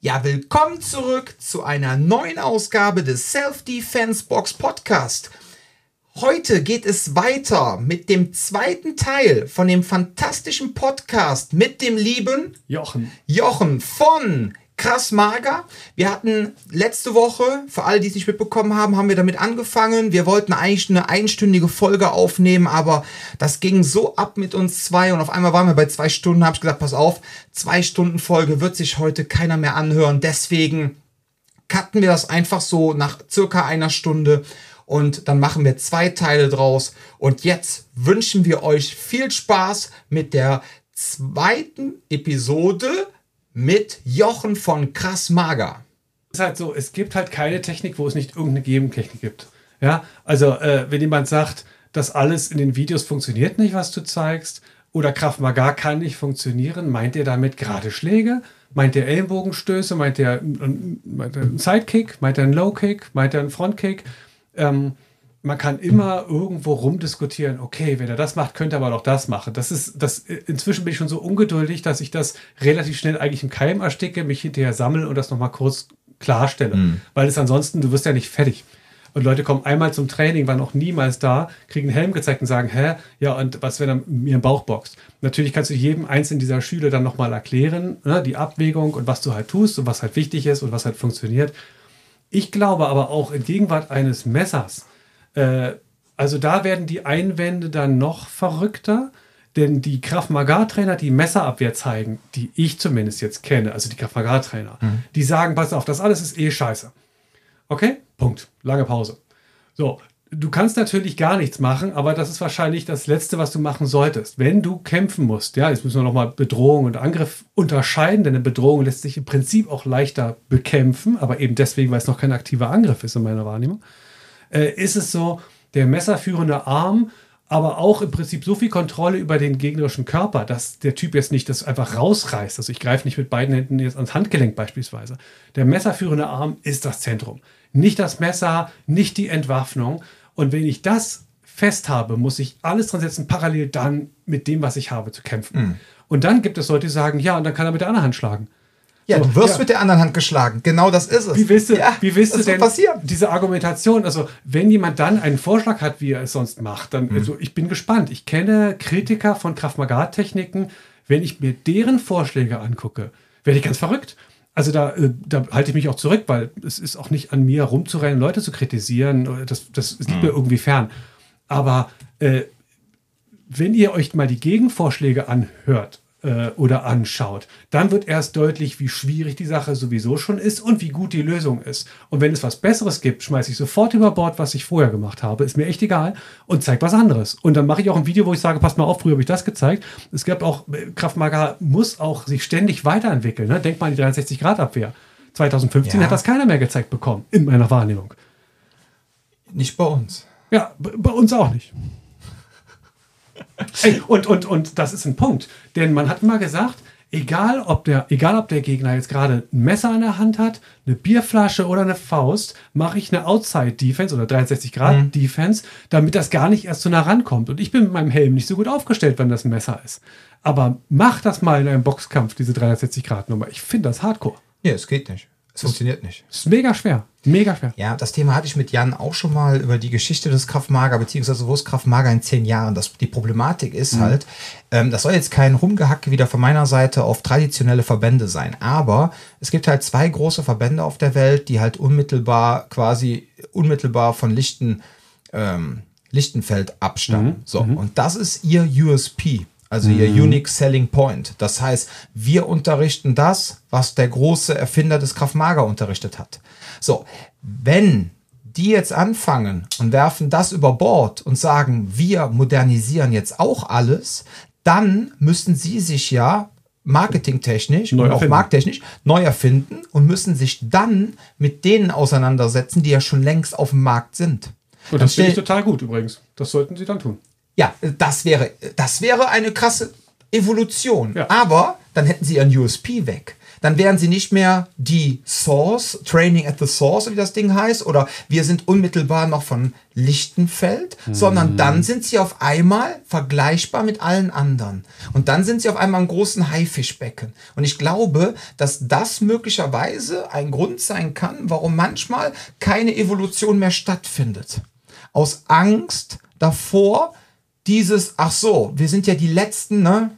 Ja, willkommen zurück zu einer neuen Ausgabe des Self-Defense Box Podcast. Heute geht es weiter mit dem zweiten Teil von dem fantastischen Podcast mit dem lieben Jochen. Jochen von Krass Mager. Wir hatten letzte Woche, für alle, die es nicht mitbekommen haben, haben wir damit angefangen. Wir wollten eigentlich eine einstündige Folge aufnehmen, aber das ging so ab mit uns zwei und auf einmal waren wir bei zwei Stunden. Habe ich gesagt, pass auf, zwei Stunden Folge wird sich heute keiner mehr anhören. Deswegen cutten wir das einfach so nach circa einer Stunde und dann machen wir zwei Teile draus. Und jetzt wünschen wir euch viel Spaß mit der zweiten Episode mit Jochen von Krass Mager. Es ist halt so, es gibt halt keine Technik, wo es nicht irgendeine Gegentechnik gibt. Ja, also äh, wenn jemand sagt, das alles in den Videos funktioniert nicht, was du zeigst, oder Kraft Maga kann nicht funktionieren, meint er damit gerade Schläge? Meint er Ellenbogenstöße? Meint er, er einen Sidekick? Meint er einen Low-Kick? Meint er einen Frontkick? Ähm, man kann immer irgendwo rumdiskutieren, okay, wenn er das macht, könnte er aber doch das machen. Das ist, das, inzwischen bin ich schon so ungeduldig, dass ich das relativ schnell eigentlich im Keim ersticke, mich hinterher sammle und das nochmal kurz klarstelle. Mhm. Weil es ansonsten, du wirst ja nicht fertig. Und Leute kommen einmal zum Training, waren noch niemals da, kriegen einen Helm gezeigt und sagen, hä, ja, und was, wenn er mir im Bauch boxt? Natürlich kannst du jedem einzelnen dieser Schüler dann nochmal erklären, ne, die Abwägung und was du halt tust und was halt wichtig ist und was halt funktioniert. Ich glaube aber auch in Gegenwart eines Messers, äh, also da werden die Einwände dann noch verrückter, denn die Krav Maga-Trainer, die Messerabwehr zeigen, die ich zumindest jetzt kenne, also die Krav Maga-Trainer, mhm. die sagen, pass auf, das alles ist eh scheiße. Okay? Punkt. Lange Pause. So, du kannst natürlich gar nichts machen, aber das ist wahrscheinlich das Letzte, was du machen solltest. Wenn du kämpfen musst, ja, jetzt müssen wir nochmal Bedrohung und Angriff unterscheiden, denn eine Bedrohung lässt sich im Prinzip auch leichter bekämpfen, aber eben deswegen, weil es noch kein aktiver Angriff ist in meiner Wahrnehmung äh, ist es so, der messerführende Arm, aber auch im Prinzip so viel Kontrolle über den gegnerischen Körper, dass der Typ jetzt nicht das einfach rausreißt. Also ich greife nicht mit beiden Händen jetzt ans Handgelenk beispielsweise. Der messerführende Arm ist das Zentrum. Nicht das Messer, nicht die Entwaffnung. Und wenn ich das fest habe, muss ich alles dran setzen, parallel dann mit dem, was ich habe, zu kämpfen. Mhm. Und dann gibt es Leute, die sagen, ja, und dann kann er mit der anderen Hand schlagen. Ja, du wirst ja. mit der anderen Hand geschlagen. Genau das ist es. Wie willst du, ja, wie willst du denn passieren? diese Argumentation? Also, wenn jemand dann einen Vorschlag hat, wie er es sonst macht, dann, mhm. also ich bin gespannt. Ich kenne Kritiker von Kraft-Magat-Techniken. Wenn ich mir deren Vorschläge angucke, werde ich ganz verrückt. Also da, äh, da halte ich mich auch zurück, weil es ist auch nicht an mir rumzurennen, Leute zu kritisieren. Das, das liegt mhm. mir irgendwie fern. Aber äh, wenn ihr euch mal die Gegenvorschläge anhört, äh, oder anschaut, dann wird erst deutlich, wie schwierig die Sache sowieso schon ist und wie gut die Lösung ist. Und wenn es was Besseres gibt, schmeiße ich sofort über Bord, was ich vorher gemacht habe. Ist mir echt egal und zeige was anderes. Und dann mache ich auch ein Video, wo ich sage, passt mal auf, früher habe ich das gezeigt. Es gab auch, Kraftmager muss auch sich ständig weiterentwickeln. Ne? Denk mal an die 63-Grad-Abwehr. 2015 ja. hat das keiner mehr gezeigt bekommen, in meiner Wahrnehmung. Nicht bei uns. Ja, bei uns auch nicht. Ey, und, und, und das ist ein Punkt. Denn man hat immer gesagt, egal ob der, egal ob der Gegner jetzt gerade ein Messer in der Hand hat, eine Bierflasche oder eine Faust, mache ich eine Outside-Defense oder 63-Grad-Defense, mhm. damit das gar nicht erst so nah rankommt. Und ich bin mit meinem Helm nicht so gut aufgestellt, wenn das ein Messer ist. Aber mach das mal in einem Boxkampf, diese 360-Grad-Nummer. Ich finde das hardcore. Ja, es geht nicht. Es funktioniert nicht. Es ist mega schwer. Mega schwer. Ja, das Thema hatte ich mit Jan auch schon mal über die Geschichte des Kraftmager, beziehungsweise wo ist Kraftmager in zehn Jahren. Das, die Problematik ist mhm. halt, ähm, das soll jetzt kein Rumgehacke wieder von meiner Seite auf traditionelle Verbände sein, aber es gibt halt zwei große Verbände auf der Welt, die halt unmittelbar, quasi unmittelbar von Lichten, ähm, Lichtenfeld abstammen. Mhm. So, mhm. und das ist ihr USP also ihr mhm. Unique Selling Point. Das heißt, wir unterrichten das, was der große Erfinder des Kraftmager unterrichtet hat. So, wenn die jetzt anfangen und werfen das über Bord und sagen, wir modernisieren jetzt auch alles, dann müssen sie sich ja marketingtechnisch neu und auch markttechnisch neu erfinden und müssen sich dann mit denen auseinandersetzen, die ja schon längst auf dem Markt sind. Und das finde ich total gut übrigens. Das sollten sie dann tun. Ja, das wäre, das wäre eine krasse Evolution. Ja. Aber dann hätten sie ihren USP weg. dann wären sie nicht mehr die Source, Training at the Source, wie das Ding heißt, oder wir sind unmittelbar noch von Lichtenfeld, mhm. sondern dann sind sie auf einmal vergleichbar mit allen anderen. Und dann sind sie auf einmal im großen Haifischbecken. Und ich glaube, dass das möglicherweise ein Grund sein kann, warum manchmal keine Evolution mehr stattfindet. Aus Angst davor, dieses, ach so, wir sind ja die Letzten, ne?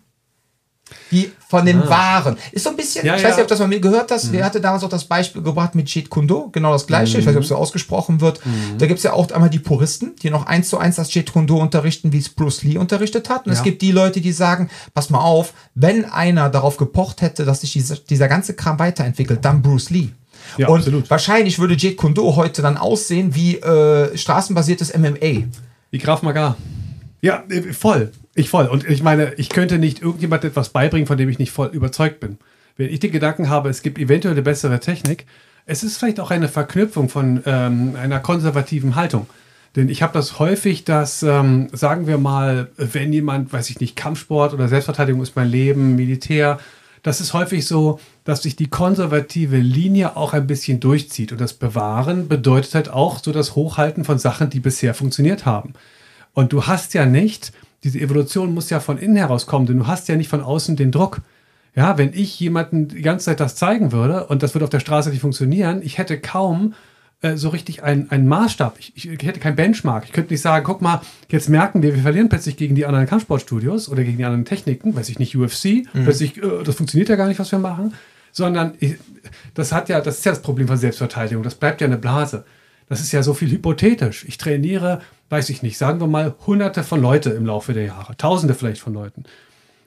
Die von den ah. Waren. Ist so ein bisschen, ja, ich weiß nicht, ob das mal mir gehört hast. Mhm. Wer hatte damals auch das Beispiel gebracht mit Jeet Kune Do? Genau das gleiche. Mhm. Ich weiß nicht, ob es so ausgesprochen wird. Mhm. Da gibt es ja auch einmal die Puristen, die noch eins zu eins das Jeet Kune Do unterrichten, wie es Bruce Lee unterrichtet hat. Und ja. es gibt die Leute, die sagen, pass mal auf, wenn einer darauf gepocht hätte, dass sich dieser, dieser ganze Kram weiterentwickelt, dann Bruce Lee. Ja, und absolut. wahrscheinlich würde Jeet Kune Do heute dann aussehen wie äh, straßenbasiertes MMA. Wie Graf Magar. Ja, äh, voll. Ich voll. Und ich meine, ich könnte nicht irgendjemand etwas beibringen, von dem ich nicht voll überzeugt bin. Wenn ich den Gedanken habe, es gibt eventuell eine bessere Technik, es ist vielleicht auch eine Verknüpfung von ähm, einer konservativen Haltung. Denn ich habe das häufig, dass, ähm, sagen wir mal, wenn jemand, weiß ich nicht, Kampfsport oder Selbstverteidigung ist mein Leben, Militär, das ist häufig so, dass sich die konservative Linie auch ein bisschen durchzieht. Und das Bewahren bedeutet halt auch so das Hochhalten von Sachen, die bisher funktioniert haben. Und du hast ja nicht, diese Evolution muss ja von innen herauskommen, denn du hast ja nicht von außen den Druck. Ja, wenn ich jemanden die ganze Zeit das zeigen würde und das würde auf der Straße nicht funktionieren, ich hätte kaum äh, so richtig einen, einen Maßstab. Ich, ich, ich hätte keinen Benchmark. Ich könnte nicht sagen, guck mal, jetzt merken wir, wir verlieren plötzlich gegen die anderen Kampfsportstudios oder gegen die anderen Techniken, weiß ich nicht, UFC, mhm. plötzlich, äh, das funktioniert ja gar nicht, was wir machen. Sondern ich, das hat ja, das ist ja das Problem von Selbstverteidigung. Das bleibt ja eine Blase. Das ist ja so viel hypothetisch. Ich trainiere weiß ich nicht, sagen wir mal hunderte von Leute im Laufe der Jahre, tausende vielleicht von Leuten.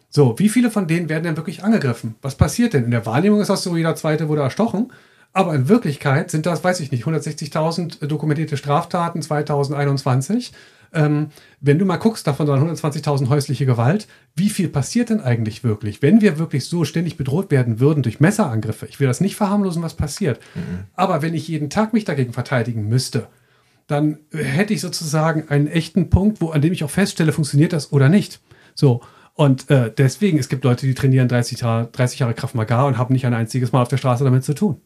So, wie viele von denen werden denn wirklich angegriffen? Was passiert denn? In der Wahrnehmung ist das so, jeder zweite wurde erstochen. Aber in Wirklichkeit sind das, weiß ich nicht, 160.000 dokumentierte Straftaten 2021. Ähm, wenn du mal guckst, davon waren 120.000 häusliche Gewalt. Wie viel passiert denn eigentlich wirklich? Wenn wir wirklich so ständig bedroht werden würden durch Messerangriffe, ich will das nicht verharmlosen, was passiert. Mhm. Aber wenn ich jeden Tag mich dagegen verteidigen müsste, dann hätte ich sozusagen einen echten Punkt, wo, an dem ich auch feststelle, funktioniert das oder nicht. So. Und äh, deswegen, es gibt Leute, die trainieren 30, Jahre, 30 Jahre Kraft Maga und haben nicht ein einziges Mal auf der Straße damit zu tun.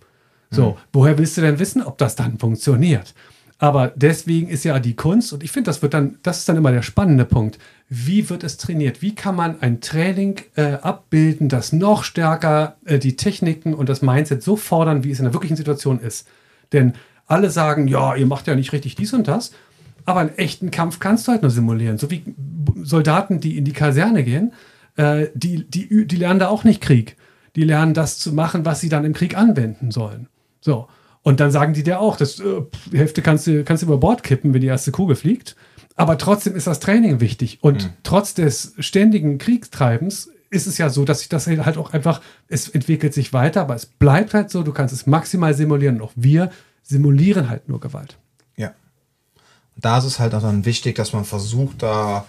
So, mhm. woher willst du denn wissen, ob das dann funktioniert? Aber deswegen ist ja die Kunst, und ich finde, das wird dann, das ist dann immer der spannende Punkt. Wie wird es trainiert? Wie kann man ein Training äh, abbilden, das noch stärker äh, die Techniken und das Mindset so fordern, wie es in der wirklichen Situation ist? Denn alle sagen, ja, ihr macht ja nicht richtig dies und das. Aber einen echten Kampf kannst du halt nur simulieren. So wie Soldaten, die in die Kaserne gehen, äh, die, die, die lernen da auch nicht Krieg. Die lernen das zu machen, was sie dann im Krieg anwenden sollen. So. Und dann sagen die dir auch, das, äh, die Hälfte kannst du, kannst du über Bord kippen, wenn die erste Kugel fliegt. Aber trotzdem ist das Training wichtig. Und mhm. trotz des ständigen Kriegstreibens ist es ja so, dass sich das halt auch einfach, es entwickelt sich weiter, aber es bleibt halt so, du kannst es maximal simulieren. Und auch wir simulieren halt nur Gewalt. Ja. Da ist es halt auch dann wichtig, dass man versucht, da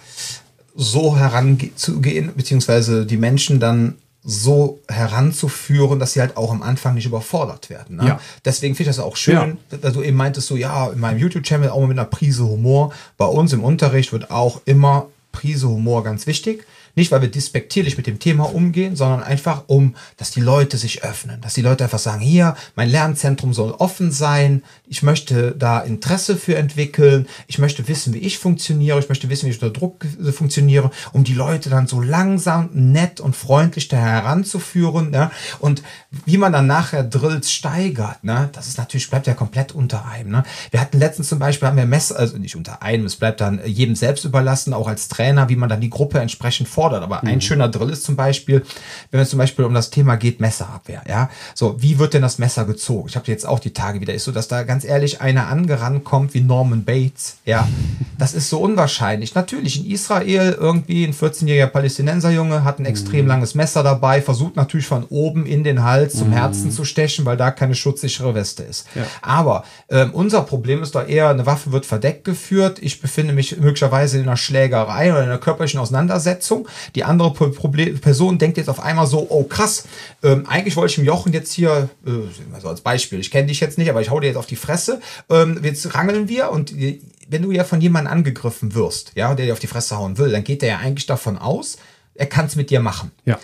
so heranzugehen, beziehungsweise die Menschen dann so heranzuführen, dass sie halt auch am Anfang nicht überfordert werden. Ne? Ja. Deswegen finde ich das auch schön, ja. dass du eben meintest, so ja, in meinem YouTube-Channel auch mal mit einer Prise Humor. Bei uns im Unterricht wird auch immer Prise Humor ganz wichtig. Nicht, weil wir despektierlich mit dem Thema umgehen, sondern einfach um, dass die Leute sich öffnen, dass die Leute einfach sagen, hier, mein Lernzentrum soll offen sein, ich möchte da Interesse für entwickeln, ich möchte wissen, wie ich funktioniere, ich möchte wissen, wie ich unter Druck funktioniere, um die Leute dann so langsam, nett und freundlich da heranzuführen. Ne? Und wie man dann nachher Drills steigert, ne? das ist natürlich, bleibt ja komplett unter einem. Ne? Wir hatten letztens zum Beispiel, haben wir Messer, also nicht unter einem, es bleibt dann jedem selbst überlassen, auch als Trainer, wie man dann die Gruppe entsprechend fordert fordert. Aber mhm. ein schöner Drill ist zum Beispiel, wenn es zum Beispiel um das Thema geht, Messerabwehr. Ja, so wie wird denn das Messer gezogen? Ich habe jetzt auch die Tage wieder, ist so, dass da ganz ehrlich einer angerannt kommt wie Norman Bates. Ja, das ist so unwahrscheinlich. Natürlich in Israel irgendwie ein 14-jähriger Palästinenserjunge hat ein extrem mhm. langes Messer dabei, versucht natürlich von oben in den Hals zum mhm. Herzen zu stechen, weil da keine schutzsichere Weste ist. Ja. Aber ähm, unser Problem ist doch eher, eine Waffe wird verdeckt geführt. Ich befinde mich möglicherweise in einer Schlägerei oder in einer körperlichen Auseinandersetzung. Die andere Problem, Person denkt jetzt auf einmal so, oh krass, ähm, eigentlich wollte ich dem Jochen jetzt hier, äh, also als Beispiel, ich kenne dich jetzt nicht, aber ich hau dir jetzt auf die Fresse, ähm, jetzt rangeln wir und wenn du ja von jemandem angegriffen wirst, ja, der dir auf die Fresse hauen will, dann geht der ja eigentlich davon aus, er kann es mit dir machen. Ja.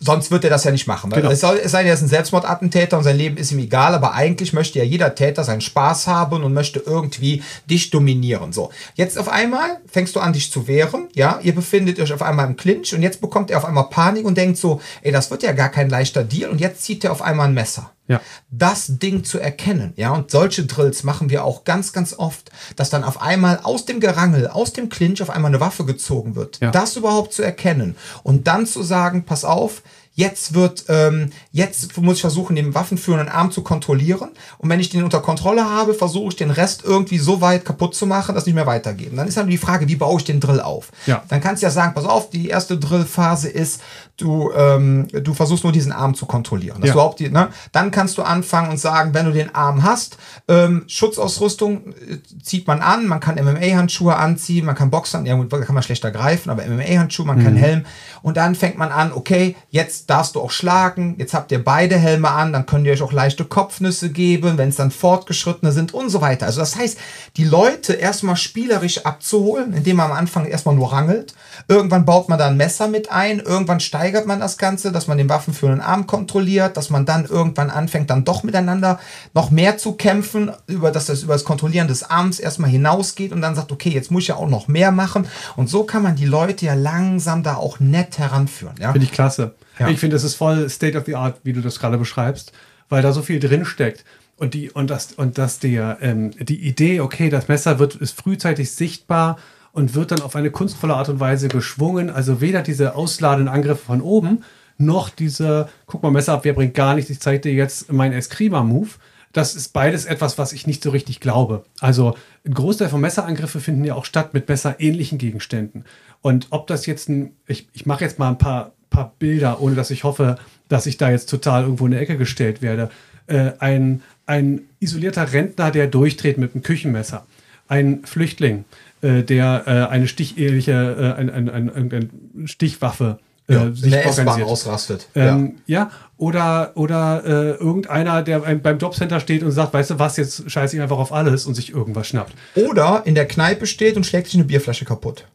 Sonst wird er das ja nicht machen. Weil Genau. Es, soll, es sei denn, er ist ein Selbstmordattentäter und sein Leben ist ihm egal, aber eigentlich möchte ja jeder Täter seinen Spaß haben und möchte irgendwie dich dominieren. So, jetzt auf einmal fängst du an, dich zu wehren. Ja, ihr befindet euch auf einmal im Clinch und jetzt bekommt er auf einmal Panik und denkt so, ey, das wird ja gar kein leichter Deal und jetzt zieht er auf einmal ein Messer Ja. das Ding zu erkennen. Ja, und solche Drills machen wir auch ganz, ganz oft, dass dann auf einmal aus dem Gerangel, aus dem Clinch auf einmal eine Waffe gezogen wird. Ja. Das überhaupt zu erkennen und dann zu sagen, pass auf, jetzt wird, ähm, jetzt muss ich versuchen, den waffenführenden Arm zu kontrollieren. Und wenn ich den unter Kontrolle habe, versuche ich den Rest irgendwie so weit kaputt zu machen, dass nicht mehr weitergeben. Dann ist dann die Frage, wie baue ich den Drill auf? Ja. Dann kannst du ja sagen, pass auf, die erste Drillphase ist, du, ähm, du versuchst nur diesen Arm zu kontrollieren. Dass Ja. du überhaupt die, ne? Dann kannst du anfangen und sagen, wenn du den Arm hast, ähm, Schutzausrüstung äh, zieht man an, man kann MMA-Handschuhe anziehen, man kann Boxern, ja gut, da kann man schlechter greifen, aber MMA-Handschuhe, man kann Helm. Und dann fängt man an, okay, jetzt darfst du auch schlagen, jetzt habt ihr beide Helme an, dann könnt ihr euch auch leichte Kopfnüsse geben, wenn es dann Fortgeschrittene sind und so weiter. Also das heißt, die Leute erstmal spielerisch abzuholen, indem man am Anfang erstmal nur rangelt. Irgendwann baut man da ein Messer mit ein, irgendwann steigert man das Ganze, dass man den waffenführenden Arm kontrolliert, dass man dann irgendwann anfängt, dann doch miteinander noch mehr zu kämpfen, über dass das über das Kontrollieren des Arms erstmal hinausgeht und dann sagt, okay, jetzt muss ich ja auch noch mehr machen. Und so kann man die Leute ja langsam da auch nett heranführen. Ja? Finde ich klasse. Ja. Ich finde, das ist voll State of the Art, wie du das gerade beschreibst, weil da so viel drin steckt. Und die, und das, und das der, ähm, die Idee, okay, das Messer wird, ist frühzeitig sichtbar und wird dann auf eine kunstvolle Art und Weise geschwungen. Also weder diese ausladenden Angriffe von oben, noch diese, guck mal, Messerabwehr bringt gar nichts, ich zeige dir jetzt meinen Eskrima-Move. Das ist beides etwas, was ich nicht so richtig glaube. Also ein Großteil von Messerangriffe finden ja auch statt mit messerähnlichen Gegenständen. Und ob das jetzt ein, ich, ich mache jetzt mal ein paar, paar Bilder, ohne dass ich hoffe, dass ich da jetzt total irgendwo in eine Ecke gestellt werde. Äh, ein, ein isolierter Rentner, der durchdreht mit einem Küchenmesser. Ein Flüchtling, äh, der äh, eine stichähnliche, äh, ein, ein, ein, ein, Stichwaffe äh, Ja, in sich organisiert. ausrastet. Ähm, ja. oder, oder äh, irgendeiner, der beim, Jobcenter steht und sagt, weißt du was, jetzt scheiße ich einfach auf alles und sich irgendwas schnappt. ja. Oder in der Kneipe steht und schlägt sich eine Bierflasche kaputt.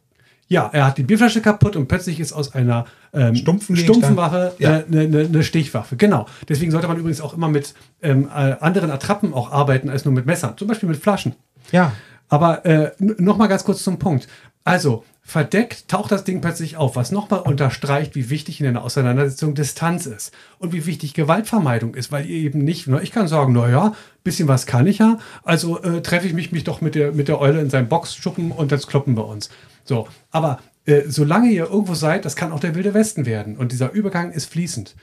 Ja, er hat die Bierflasche kaputt und plötzlich ist aus einer ähm, Stumpfen stumpfen. Waffe Ja. äh, eine, eine, eine Stichwaffe. Genau. Deswegen sollte man übrigens auch immer mit ähm, äh, anderen Attrappen auch arbeiten als nur mit Messern. Zum Beispiel mit Flaschen. Ja. Aber äh, nochmal ganz kurz zum Punkt. Also, verdeckt taucht das Ding plötzlich auf, was nochmal unterstreicht, wie wichtig in einer Auseinandersetzung Distanz ist und wie wichtig Gewaltvermeidung ist, weil ihr eben nicht, ne, ich kann sagen, naja, bisschen was kann ich ja, also äh, treffe ich mich, mich doch mit der, mit der Eule in seinem Boxschuppen und das kloppen wir uns. So, aber äh, solange ihr irgendwo seid, das kann auch der wilde Westen werden und dieser Übergang ist fließend.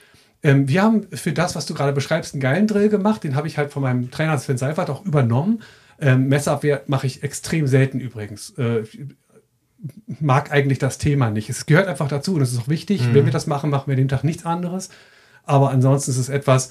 Ähm, wir haben für das, was du gerade beschreibst, einen geilen Drill gemacht. Den habe ich halt von meinem Trainer Sven Seifert auch übernommen. Ähm, Messerabwehr mache ich extrem selten übrigens. Äh, ich mag eigentlich das Thema nicht. Es gehört einfach dazu und es ist auch wichtig. Wenn wir das machen, machen wir den Tag nichts anderes. Aber ansonsten ist es etwas,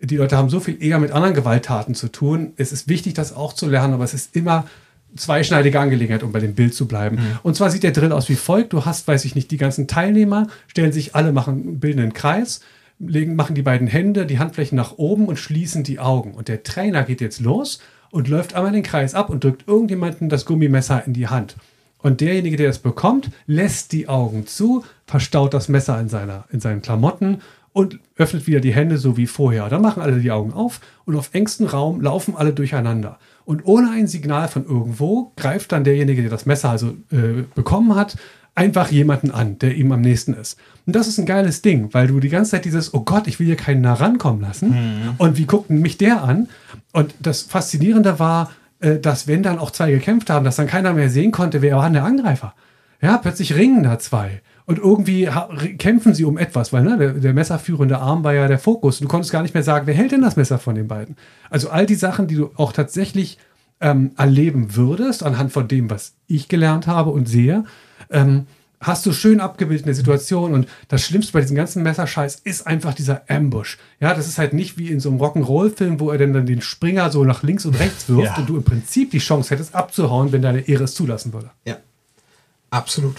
die Leute haben so viel eher mit anderen Gewalttaten zu tun. Es ist wichtig, das auch zu lernen, aber es ist immer zweischneidige Angelegenheit, um bei dem Bild zu bleiben. Und zwar sieht der Drill aus wie folgt. Du hast, weiß ich nicht, die ganzen Teilnehmer, stellen sich alle, machen, bilden einen Kreis, legen, machen die beiden Hände, die Handflächen nach oben und schließen die Augen. Und der Trainer geht jetzt los und läuft einmal den Kreis ab und drückt irgendjemanden das Gummimesser in die Hand. Und derjenige, der es bekommt, lässt die Augen zu, verstaut das Messer in, seiner, in seinen Klamotten und öffnet wieder die Hände so wie vorher. Dann machen alle die Augen auf und auf engstem Raum laufen alle durcheinander. Und ohne ein Signal von irgendwo greift dann derjenige, der das Messer also äh, bekommen hat, einfach jemanden an, der ihm am nächsten ist. Und das ist ein geiles Ding, weil du die ganze Zeit dieses, oh Gott, ich will hier keinen nah rankommen lassen. Und wie guckt mich der an? Und das Faszinierende war, äh, dass wenn dann auch zwei gekämpft haben, dass dann keiner mehr sehen konnte, wer war denn der Angreifer. Ja, plötzlich ringen da zwei. Und irgendwie kämpfen sie um etwas, weil ne, der, der messerführende Arm war ja der Fokus. Du konntest gar nicht mehr sagen, wer hält denn das Messer von den beiden? Also all die Sachen, die du auch tatsächlich ähm, erleben würdest, anhand von dem, was ich gelernt habe und sehe, ähm, hast du schön abgebildet in der Situation. Und das Schlimmste bei diesem ganzen Messerscheiß ist einfach dieser Ambush. Ja, das ist halt nicht wie in so einem Rock'n'Roll-Film, wo er dann, dann den Springer so nach links und rechts wirft Ja. und du im Prinzip die Chance hättest abzuhauen, wenn deine Ehre es zulassen würde. Ja, absolut.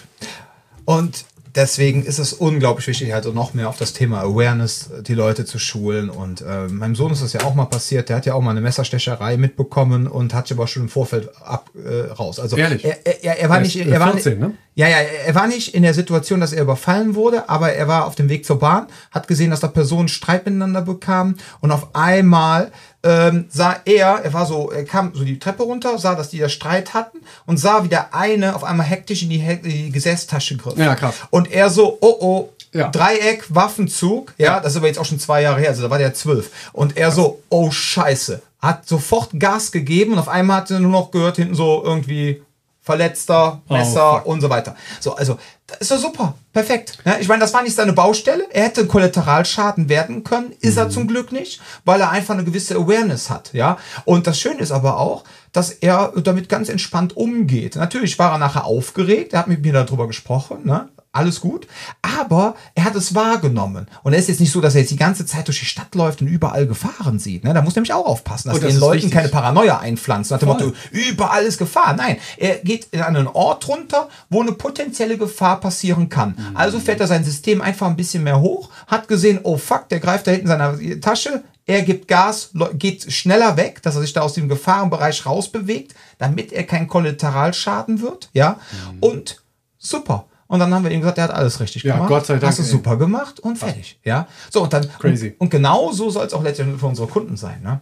Und deswegen ist es unglaublich wichtig, also noch mehr auf das Thema Awareness die Leute zu schulen. Und äh, meinem Sohn ist das ja auch mal passiert. Der hat ja auch mal eine Messerstecherei mitbekommen und hat sich aber schon im Vorfeld ab, äh, raus. Also Ehrlich? Er, er, er war Er nicht, er war 14, ne? ja, ja, er war nicht in der Situation, dass er überfallen wurde, aber er war auf dem Weg zur Bahn, hat gesehen, dass da Personen Streit miteinander bekamen und auf einmal ähm, sah er, er war so, er kam so die Treppe runter, sah, dass die da Streit hatten und sah, wie der eine auf einmal hektisch in die, He die Gesäßtasche griff. Ja, krass. Und er so, oh oh, Ja. Dreieck, Waffenzug, ja, Ja. das ist aber jetzt auch schon zwei Jahre her, also da war der zwölf. Und er so, oh Scheiße, hat sofort Gas gegeben und auf einmal hat er nur noch gehört, hinten so irgendwie Verletzter, Messer Oh, und so weiter. So, also, das ist doch super. Perfekt. Ja, ich meine, das war nicht seine Baustelle. Er hätte Kollateralschaden werden können. Ist Mhm. er zum Glück nicht, weil er einfach eine gewisse Awareness hat. Ja. Und das Schöne ist aber auch, dass er damit ganz entspannt umgeht. Natürlich war er nachher aufgeregt. Er hat mit mir darüber gesprochen. Ne? Alles gut. Aber er hat es wahrgenommen. Und er ist jetzt nicht so, dass er jetzt die ganze Zeit durch die Stadt läuft und überall Gefahren sieht. Ne? Da muss er nämlich auch aufpassen, dass Und das den Leuten wichtig. keine Paranoia einpflanzen. Nach dem. Motto, überall ist Gefahr. Nein, er geht in einen Ort runter, wo eine potenzielle Gefahr passieren kann. Mhm. Also fährt er sein System einfach ein bisschen mehr hoch, hat gesehen, oh fuck, der greift da hinten in seiner Tasche, er gibt Gas, geht schneller weg, dass er sich da aus dem Gefahrenbereich rausbewegt, damit er kein Kollateralschaden wird. Ja, Mhm. und super. Und dann haben wir ihm gesagt, er hat alles richtig Ja, gemacht. Gott sei Dank, Hast du super gemacht und fertig. Ja, so und dann Crazy. Und, und genau so soll es auch letztendlich für unsere Kunden sein. Ne?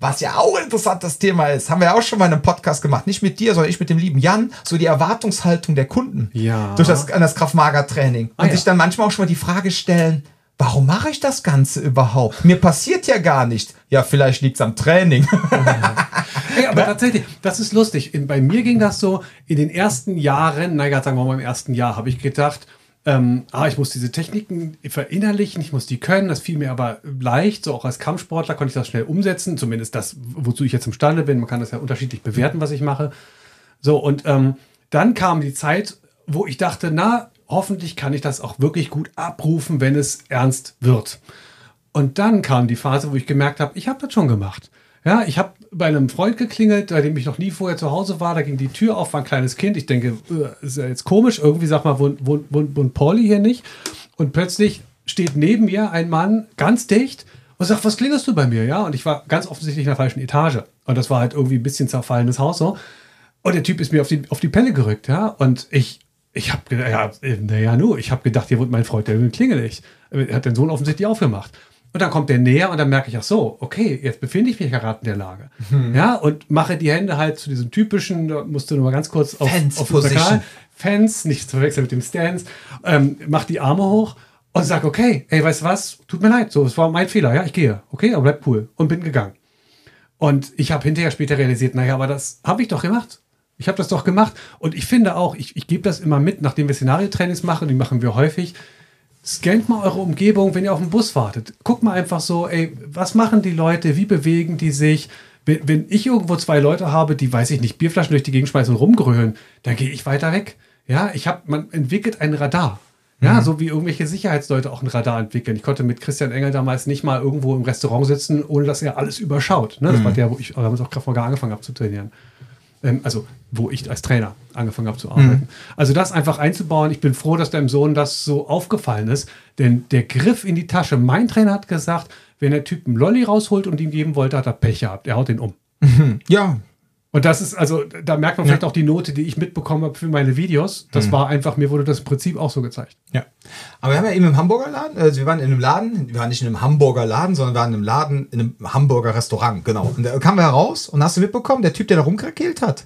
Was ja auch ein interessantes Thema ist, haben wir auch schon mal in einem Podcast gemacht. Nicht mit dir, sondern ich mit dem lieben Jan. So die Erwartungshaltung der Kunden. Ja. Durch das, an das Kraftmager-Training. Ah, und ja. sich dann manchmal auch schon mal die Frage stellen, warum mache ich das Ganze überhaupt? Mir passiert ja gar nicht. Ja, vielleicht liegt es am Training. Aber tatsächlich, das ist lustig. In, bei mir ging das so, in den ersten Jahren, naja, sagen wir mal im ersten Jahr, habe ich gedacht, ähm, ah, ich muss diese Techniken verinnerlichen, ich muss die können. Das fiel mir aber leicht. So auch als Kampfsportler konnte ich das schnell umsetzen. Zumindest das, wozu ich jetzt imstande bin. Man kann das ja unterschiedlich bewerten, was ich mache. So, und ähm, dann kam die Zeit, wo ich dachte, na, hoffentlich kann ich das auch wirklich gut abrufen, wenn es ernst wird. Und dann kam die Phase, wo ich gemerkt habe, ich habe das schon gemacht. Ja, ich habe bei einem Freund geklingelt, bei dem ich noch nie vorher zu Hause war. Da ging die Tür auf, war ein kleines Kind. Ich denke, äh, ist ja jetzt komisch. Irgendwie sag mal, wohnt, wohnt, wohnt, wohnt Pauli hier nicht? Und plötzlich steht neben mir ein Mann ganz dicht und sagt, was klingelst du bei mir? Ja, und ich war ganz offensichtlich in der falschen Etage. Und das war halt irgendwie ein bisschen zerfallenes Haus so. Und der Typ ist mir auf die, auf die Pelle gerückt, ja. Und ich, ich habe gedacht, ja, naja, nur, ich habe gedacht, hier wohnt mein Freund, der klingel ich. Er hat den Sohn offensichtlich aufgemacht. Und dann kommt der näher und dann merke ich, ach so, okay, jetzt befinde ich mich gerade in der Lage. Ja, und mache die Hände halt zu diesem typischen, da musst du nur mal ganz kurz auf, Fence auf Position. Fans, nicht zu verwechseln mit dem Stance, ähm, mach die Arme hoch und sag, okay, ey, weißt du was, tut mir leid, so, es war mein Fehler, ja, ich gehe, okay, aber bleib cool und bin gegangen. Und ich habe hinterher später realisiert, naja, aber das habe ich doch gemacht. Ich habe das doch gemacht. Und ich finde auch, ich, ich gebe das immer mit, nachdem wir Szenariotrainings machen, die machen wir häufig. Scannt mal eure Umgebung, wenn ihr auf den Bus wartet. Guckt mal einfach so, ey, was machen die Leute, wie bewegen die sich? Wenn, wenn ich irgendwo zwei Leute habe, die, weiß ich nicht, Bierflaschen durch die Gegend schmeißen und rumgrölen, dann gehe ich weiter weg. Ja, ich habe, man entwickelt ein Radar. Ja, so wie irgendwelche Sicherheitsleute auch ein Radar entwickeln. Ich konnte mit Christian Engel damals nicht mal irgendwo im Restaurant sitzen, ohne dass er alles überschaut. Ne? Das war der, wo ich damals auch Kraftmager angefangen habe zu trainieren. Ähm, also, wo ich als Trainer angefangen habe zu arbeiten. Also, das einfach einzubauen. Ich bin froh, dass deinem Sohn das so aufgefallen ist. Denn der Griff in die Tasche, mein Trainer hat gesagt, wenn der Typ einen Lolli rausholt und ihm geben wollte, hat er Pech gehabt. Er haut den um. ja, Und das ist, also, da merkt man vielleicht auch die Note, die ich mitbekommen habe für meine Videos. Das war einfach, mir wurde das im Prinzip auch so gezeigt. Ja. Aber wir haben ja eben im Hamburger Laden, also wir waren in einem Laden, wir waren nicht in einem Hamburger Laden, sondern wir waren in einem Laden, in einem Hamburger Restaurant, genau. Und da kamen wir heraus und hast du mitbekommen, der Typ, der da rumkrakelt hat?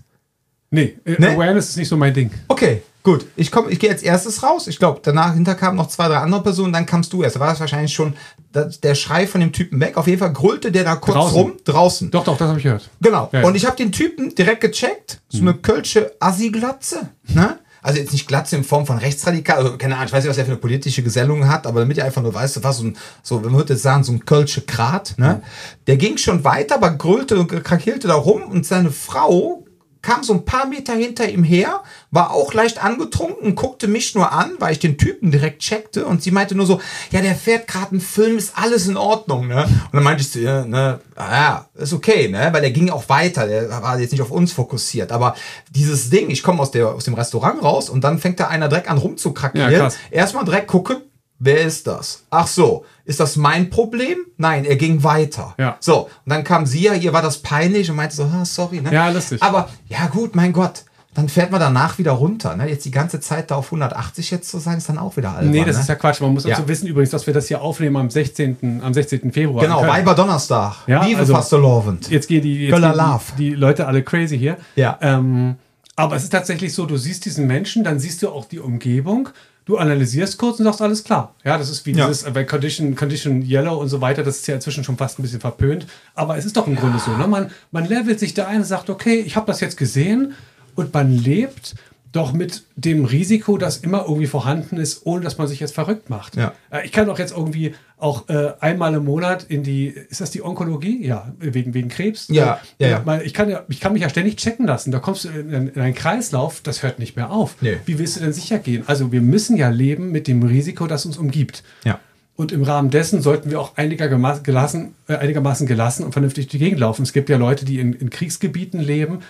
Nee, äh, Nee? Awareness ist nicht so mein Ding. Okay, gut. Ich komme, ich gehe als erstes raus. Ich glaube, danach hinter kamen noch zwei, drei andere Personen, dann kamst du erst. Da war das wahrscheinlich schon der Schrei von dem Typen weg. Auf jeden Fall grüllte der da kurz Draußen. rum, draußen. Doch, doch, das habe ich gehört. Genau. Ja, ja. Und ich habe den Typen direkt gecheckt. So eine kölsche Assi-Glatze. Ne? Also jetzt nicht Glatze in Form von rechtsradikal, also keine Ahnung, ich weiß nicht, was er für eine politische Gesellung hat, aber damit ihr einfach nur weißt, was so ein, so, wenn wir jetzt sagen, so ein kölsche Krat, ne? Der ging schon weiter, aber grüllte und krakeelte da rum und seine Frau kam so ein paar Meter hinter ihm her, war auch leicht angetrunken, guckte mich nur an, weil ich den Typen direkt checkte und sie meinte nur so, ja, der fährt gerade einen Film, ist alles in Ordnung, ne? Und dann meinte ich zu ihr, ne, ah ja, ist okay, ne? Weil er ging auch weiter, der war jetzt nicht auf uns fokussiert, aber dieses Ding, ich komme aus, der, aus dem Restaurant raus und dann fängt da einer direkt an rumzukrakeln. Ja, krass. Erstmal direkt gucken, wer ist das? Ach so, ist das mein Problem? Nein, er ging weiter. Ja. So, und dann kam sie ja, ihr war das peinlich und meinte so, ah, sorry. Ne? Ja, lustig. Aber ja gut, mein Gott, dann fährt man danach wieder runter. Ne? Jetzt die ganze Zeit da auf 180 jetzt zu sein, ist dann auch wieder albern. Nee, das ne? ist ja Quatsch. Man muss Ja. dazu wissen übrigens, dass wir das hier aufnehmen am 16. Am 16. Februar. Genau. Weiber Donnerstag. Ja, Liebe also- so lovend. Jetzt gehen die, jetzt gehen die, die Leute alle crazy hier. Ja. Ähm, aber es ist tatsächlich so, du siehst diesen Menschen, dann siehst du auch die Umgebung, du analysierst kurz und sagst, alles klar. Ja, das ist wie Ja. dieses äh, Condition, Condition Yellow und so weiter, das ist ja inzwischen schon fast ein bisschen verpönt. Aber es ist doch im Grunde so. Ne? Man, man levelt sich da ein und sagt, okay, ich habe das jetzt gesehen und man lebt doch mit dem Risiko, das immer irgendwie vorhanden ist, ohne dass man sich jetzt verrückt macht. Ja. Äh, Ich kann doch jetzt irgendwie auch äh, einmal im Monat in die, ist das die Onkologie? Ja, wegen, wegen Krebs. Ja, ja, ja. Ich, kann ja, ich kann mich ja ständig checken lassen. Da kommst du in, in einen Kreislauf, das hört nicht mehr auf. Nee. Wie willst du denn sicher gehen? Also wir müssen ja leben mit dem Risiko, das uns umgibt. Ja. Und im Rahmen dessen sollten wir auch einigermaßen gelassen, äh, einigermaßen gelassen und vernünftig durch die Gegend laufen. Es gibt ja Leute, die in, in Kriegsgebieten leben,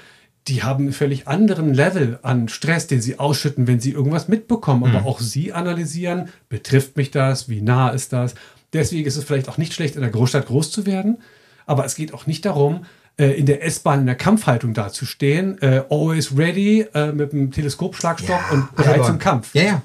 die haben einen völlig anderen Level an Stress, den sie ausschütten, wenn sie irgendwas mitbekommen. Aber auch sie analysieren, betrifft mich das, wie nah ist das? Deswegen ist es vielleicht auch nicht schlecht, in der Großstadt groß zu werden. Aber es geht auch nicht darum, äh, in der S-Bahn in der Kampfhaltung dazustehen, äh, always ready, äh, mit dem Teleskopschlagstock und bereit albern. zum Kampf. Ja, ja.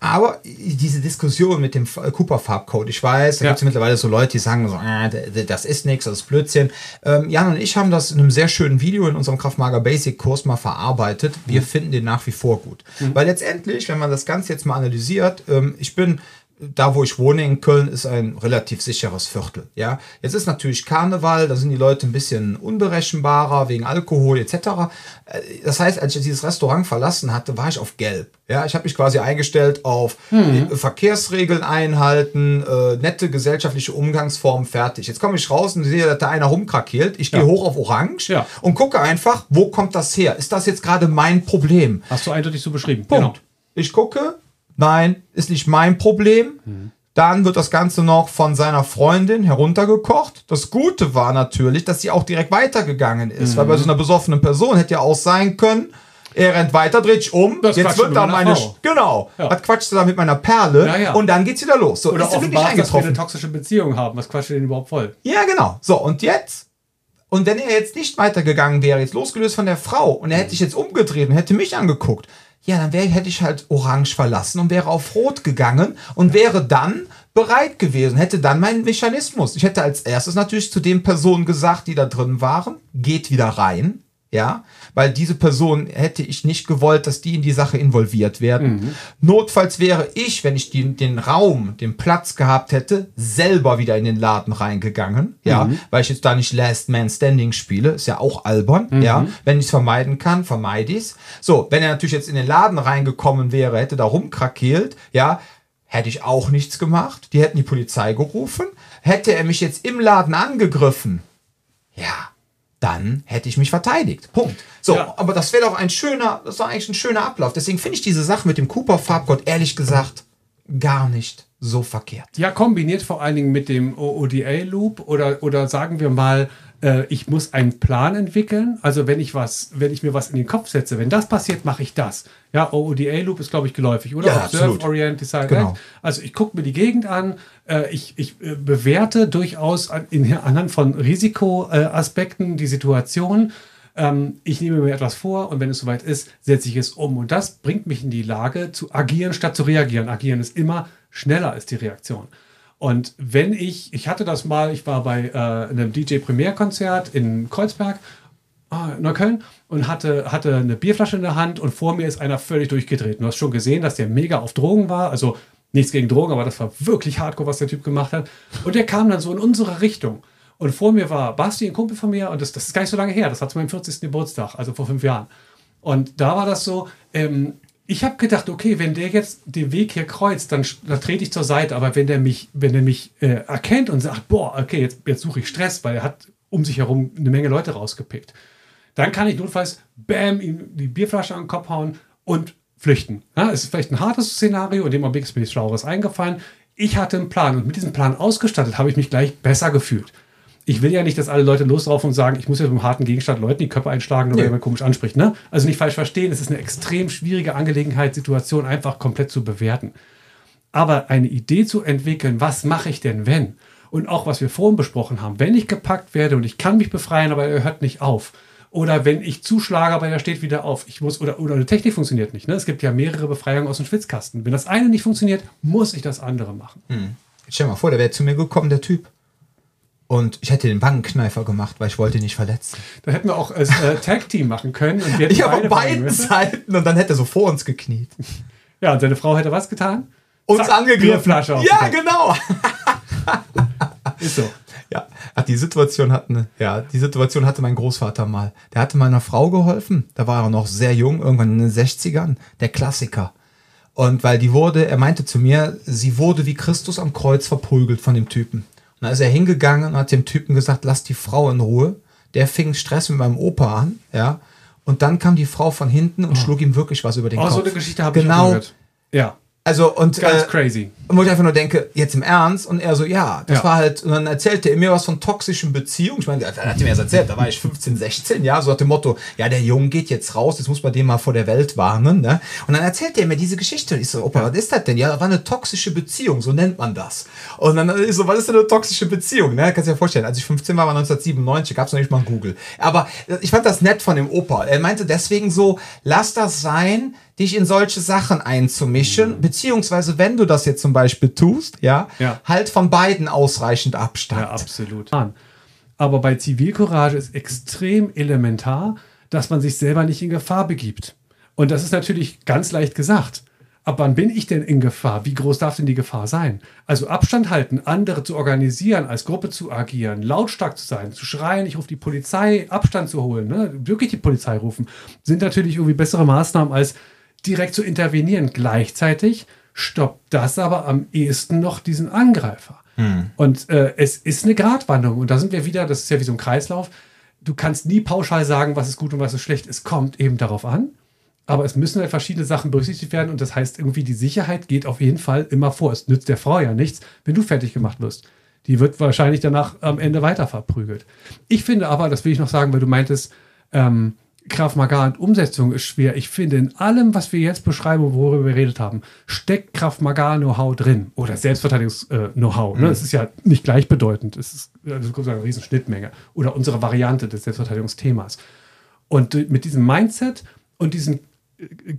Aber diese Diskussion mit dem Cooper-Farbcode, ich weiß, da Ja. gibt es mittlerweile so Leute, die sagen so, äh, das ist nichts, das ist Blödsinn. Ähm, Jan und ich haben das in einem sehr schönen Video in unserem Kraftmager Basic Kurs mal verarbeitet. Wir finden den nach wie vor gut. Weil letztendlich, wenn man das Ganze jetzt mal analysiert, ähm, ich bin da wo ich wohne in Köln ist ein relativ sicheres Viertel. Ja, jetzt ist natürlich Karneval, da sind die Leute ein bisschen unberechenbarer wegen Alkohol etc. Äh, Das heißt, als ich dieses Restaurant verlassen hatte, war ich auf Gelb. Ja, ich habe mich quasi eingestellt auf äh, Verkehrsregeln einhalten, äh, nette gesellschaftliche Umgangsformen fertig. Jetzt komme ich raus und sehe, dass da einer rumkrakeelt. Ich gehe Ja. hoch auf Orange Ja. und gucke einfach, wo kommt das her? Ist das jetzt gerade mein Problem? Hast du eindeutig so beschrieben. Punkt. Ich gucke, nein, ist nicht mein Problem. Dann wird das Ganze noch von seiner Freundin heruntergekocht. Das Gute war natürlich, dass sie auch direkt weitergegangen ist, weil bei so einer besoffenen Person hätte ja auch sein können, er rennt weiter, dreht sich um, Das jetzt wird da meine, Frau. genau, Ja. was quatscht du da mit meiner Perle Ja, ja. und dann geht's wieder los. So, Oder ist offenbart, dass wir eine toxische Beziehung haben. Was quatscht ihr denn überhaupt voll? Ja, genau. So, und jetzt? Und wenn er jetzt nicht weitergegangen wäre, jetzt losgelöst von der Frau, und er hätte sich jetzt umgedreht und hätte mich angeguckt, ja, dann wäre, hätte ich halt orange verlassen und wäre auf rot gegangen und wäre dann bereit gewesen, hätte dann meinen Mechanismus. Ich hätte als erstes natürlich zu den Personen gesagt, die da drin waren, geht wieder rein. Ja, weil diese Person hätte ich nicht gewollt, dass die in die Sache involviert werden. Notfalls wäre ich, wenn ich die, den Raum, den Platz gehabt hätte, selber wieder in den Laden reingegangen. Ja, weil ich jetzt da nicht Last Man Standing spiele, ist ja auch albern. Ja, wenn ich es vermeiden kann, vermeide ich es. So, wenn er natürlich jetzt in den Laden reingekommen wäre, hätte da rumkrakeelt, ja, hätte ich auch nichts gemacht. Die hätten die Polizei gerufen. Hätte er mich jetzt im Laden angegriffen, ja, dann hätte ich mich verteidigt. Punkt. So, Ja. aber das wäre doch ein schöner, das war eigentlich ein schöner Ablauf. Deswegen finde ich diese Sache mit dem Cooper Farbcode ehrlich gesagt gar nicht so verkehrt. Ja, kombiniert vor allen Dingen mit dem OODA-Loop oder, oder sagen wir mal, äh, ich muss einen Plan entwickeln. Also wenn ich was, wenn ich mir was in den Kopf setze, wenn das passiert, mache ich das. Ja, OODA-Loop ist, glaube ich, geläufig, oder? Ja, Observe, absolut. Orient, Decide, Genau. Act. Also ich gucke mir die Gegend an, äh, ich, ich äh, bewerte durchaus an, in, anhand von Risikoaspekten die Situation. Ähm, ich nehme mir etwas vor und wenn es soweit ist, setze ich es um. Und das bringt mich in die Lage zu agieren statt zu reagieren. Agieren ist immer schneller als die Reaktion. Und wenn ich, ich hatte das mal, ich war bei äh, einem DJ Primärkonzert in Kreuzberg, äh, Neukölln, und hatte, hatte eine Bierflasche in der Hand und vor mir ist einer völlig durchgedreht. Du hast schon gesehen, dass der mega auf Drogen war. Also nichts gegen Drogen, aber das war wirklich hardcore, was der Typ gemacht hat. Und der kam dann so in unsere Richtung. Und vor mir war Basti, ein Kumpel von mir, und das, das ist gar nicht so lange her, das war zu meinem 40. Geburtstag, also vor fünf Jahren. Und da war das so, ähm, ich habe gedacht, okay, wenn der jetzt den Weg hier kreuzt, dann, dann trete ich zur Seite. Aber wenn der mich, wenn der mich äh, erkennt und sagt, boah, okay, jetzt, jetzt suche ich Stress, weil er hat um sich herum eine Menge Leute rausgepickt, dann kann ich notfalls bam, ihm die Bierflasche an den Kopf hauen und flüchten. Ja, es ist vielleicht ein hartes Szenario, in dem mir nichts Schlaueres eingefallen. Ich hatte einen Plan und mit diesem Plan ausgestattet habe ich mich gleich besser gefühlt. Ich will ja nicht, dass alle Leute loslaufen und sagen, ich muss jetzt mit einem harten Gegenstand Leuten die Köpfe einschlagen oder nee. jemand komisch anspricht. Ne? Also nicht falsch verstehen, es ist eine extrem schwierige Angelegenheit, Situation einfach komplett zu bewerten. Aber eine Idee zu entwickeln, was mache ich denn, wenn? Und auch, was wir vorhin besprochen haben, wenn ich gepackt werde und ich kann mich befreien, aber er hört nicht auf. Oder wenn ich zuschlage, aber er steht wieder auf. Ich muss, oder, oder eine Technik funktioniert nicht. Ne? Es gibt ja mehrere Befreiungen aus dem Schwitzkasten. Wenn das eine nicht funktioniert, muss ich das andere machen. Hm. Stell dir mal vor, der wäre zu mir gekommen, der Typ. Und ich hätte den Wangenkneifer gemacht, weil ich wollte ihn nicht verletzen. Da hätten wir auch als äh, Tag-Team machen können. Und wir ich habe auf beiden Seiten und dann hätte er so vor uns gekniet. Ja, und seine Frau hätte was getan? Uns Zack, angegriffen. Flasche ja, genau. Ist so. Ja, die Situation hatten, ja, die Situation hatte mein Großvater mal. Der hatte meiner Frau geholfen. Da war er noch sehr jung, irgendwann in den 60ern. Der Klassiker. Und weil die wurde, er meinte zu mir, sie wurde wie Christus am Kreuz verprügelt von dem Typen. Und dann ist er hingegangen und hat dem Typen gesagt, lass die Frau in Ruhe. Der fing Stress mit meinem Opa an, ja. Und dann kam die Frau von hinten und oh. schlug ihm wirklich was über den oh, Kopf. So eine Geschichte habe genau, ich gehört. Ja. Also und ganz äh, crazy. Und wo ich einfach nur denke, jetzt im Ernst und er so, ja, das ja. war halt und dann erzählte er mir was von toxischen Beziehungen. Ich meine, er hat mir das erzählt, da war ich 15, 16, ja, so nach dem Motto, ja, der Junge geht jetzt raus, jetzt muss man den mal vor der Welt warnen, ne? Und dann erzählt er mir diese Geschichte und ich so, Opa, was ist das denn? Ja, das war eine toxische Beziehung, so nennt man das. Und dann ist so, was ist denn eine toxische Beziehung, ne? Kannst du dir vorstellen, als ich 15 war, war 1997, gab es noch nicht mal Google. Aber ich fand das nett von dem Opa. Er meinte deswegen so, lass das sein, dich in solche Sachen einzumischen, mhm. beziehungsweise wenn du das jetzt zum Beispiel tust, ja, ja, halt von beiden ausreichend Abstand. Ja, absolut. Aber bei Zivilcourage ist extrem elementar, dass man sich selber nicht in Gefahr begibt. Und das ist natürlich ganz leicht gesagt. Ab wann bin ich denn in Gefahr? Wie groß darf denn die Gefahr sein? Also Abstand halten, andere zu organisieren, als Gruppe zu agieren, lautstark zu sein, zu schreien, ich rufe die Polizei, Abstand zu holen, ne? wirklich die Polizei rufen, sind natürlich irgendwie bessere Maßnahmen als direkt zu intervenieren. Gleichzeitig stoppt das aber am ehesten noch diesen Angreifer. Hm. Und äh, es ist eine Gratwanderung. Und da sind wir wieder, das ist ja wie so ein Kreislauf. Du kannst nie pauschal sagen, was ist gut und was ist schlecht. Es kommt eben darauf an. Aber es müssen halt verschiedene Sachen berücksichtigt werden. Und das heißt, irgendwie die Sicherheit geht auf jeden Fall immer vor. Es nützt der Frau ja nichts, wenn du fertig gemacht wirst. Die wird wahrscheinlich danach am Ende weiter verprügelt. Ich finde aber, das will ich noch sagen, weil du meintest, ähm, Krav Maga und Umsetzung ist schwer. Ich finde, in allem, was wir jetzt beschreiben, worüber wir geredet haben, steckt Krav Maga Know-how drin oder Selbstverteidigungs-Know-how. Ne? Mhm. Es ist ja nicht gleichbedeutend. Es ist also eine riesen Schnittmenge oder unsere Variante des Selbstverteidigungsthemas. Und mit diesem Mindset und diesen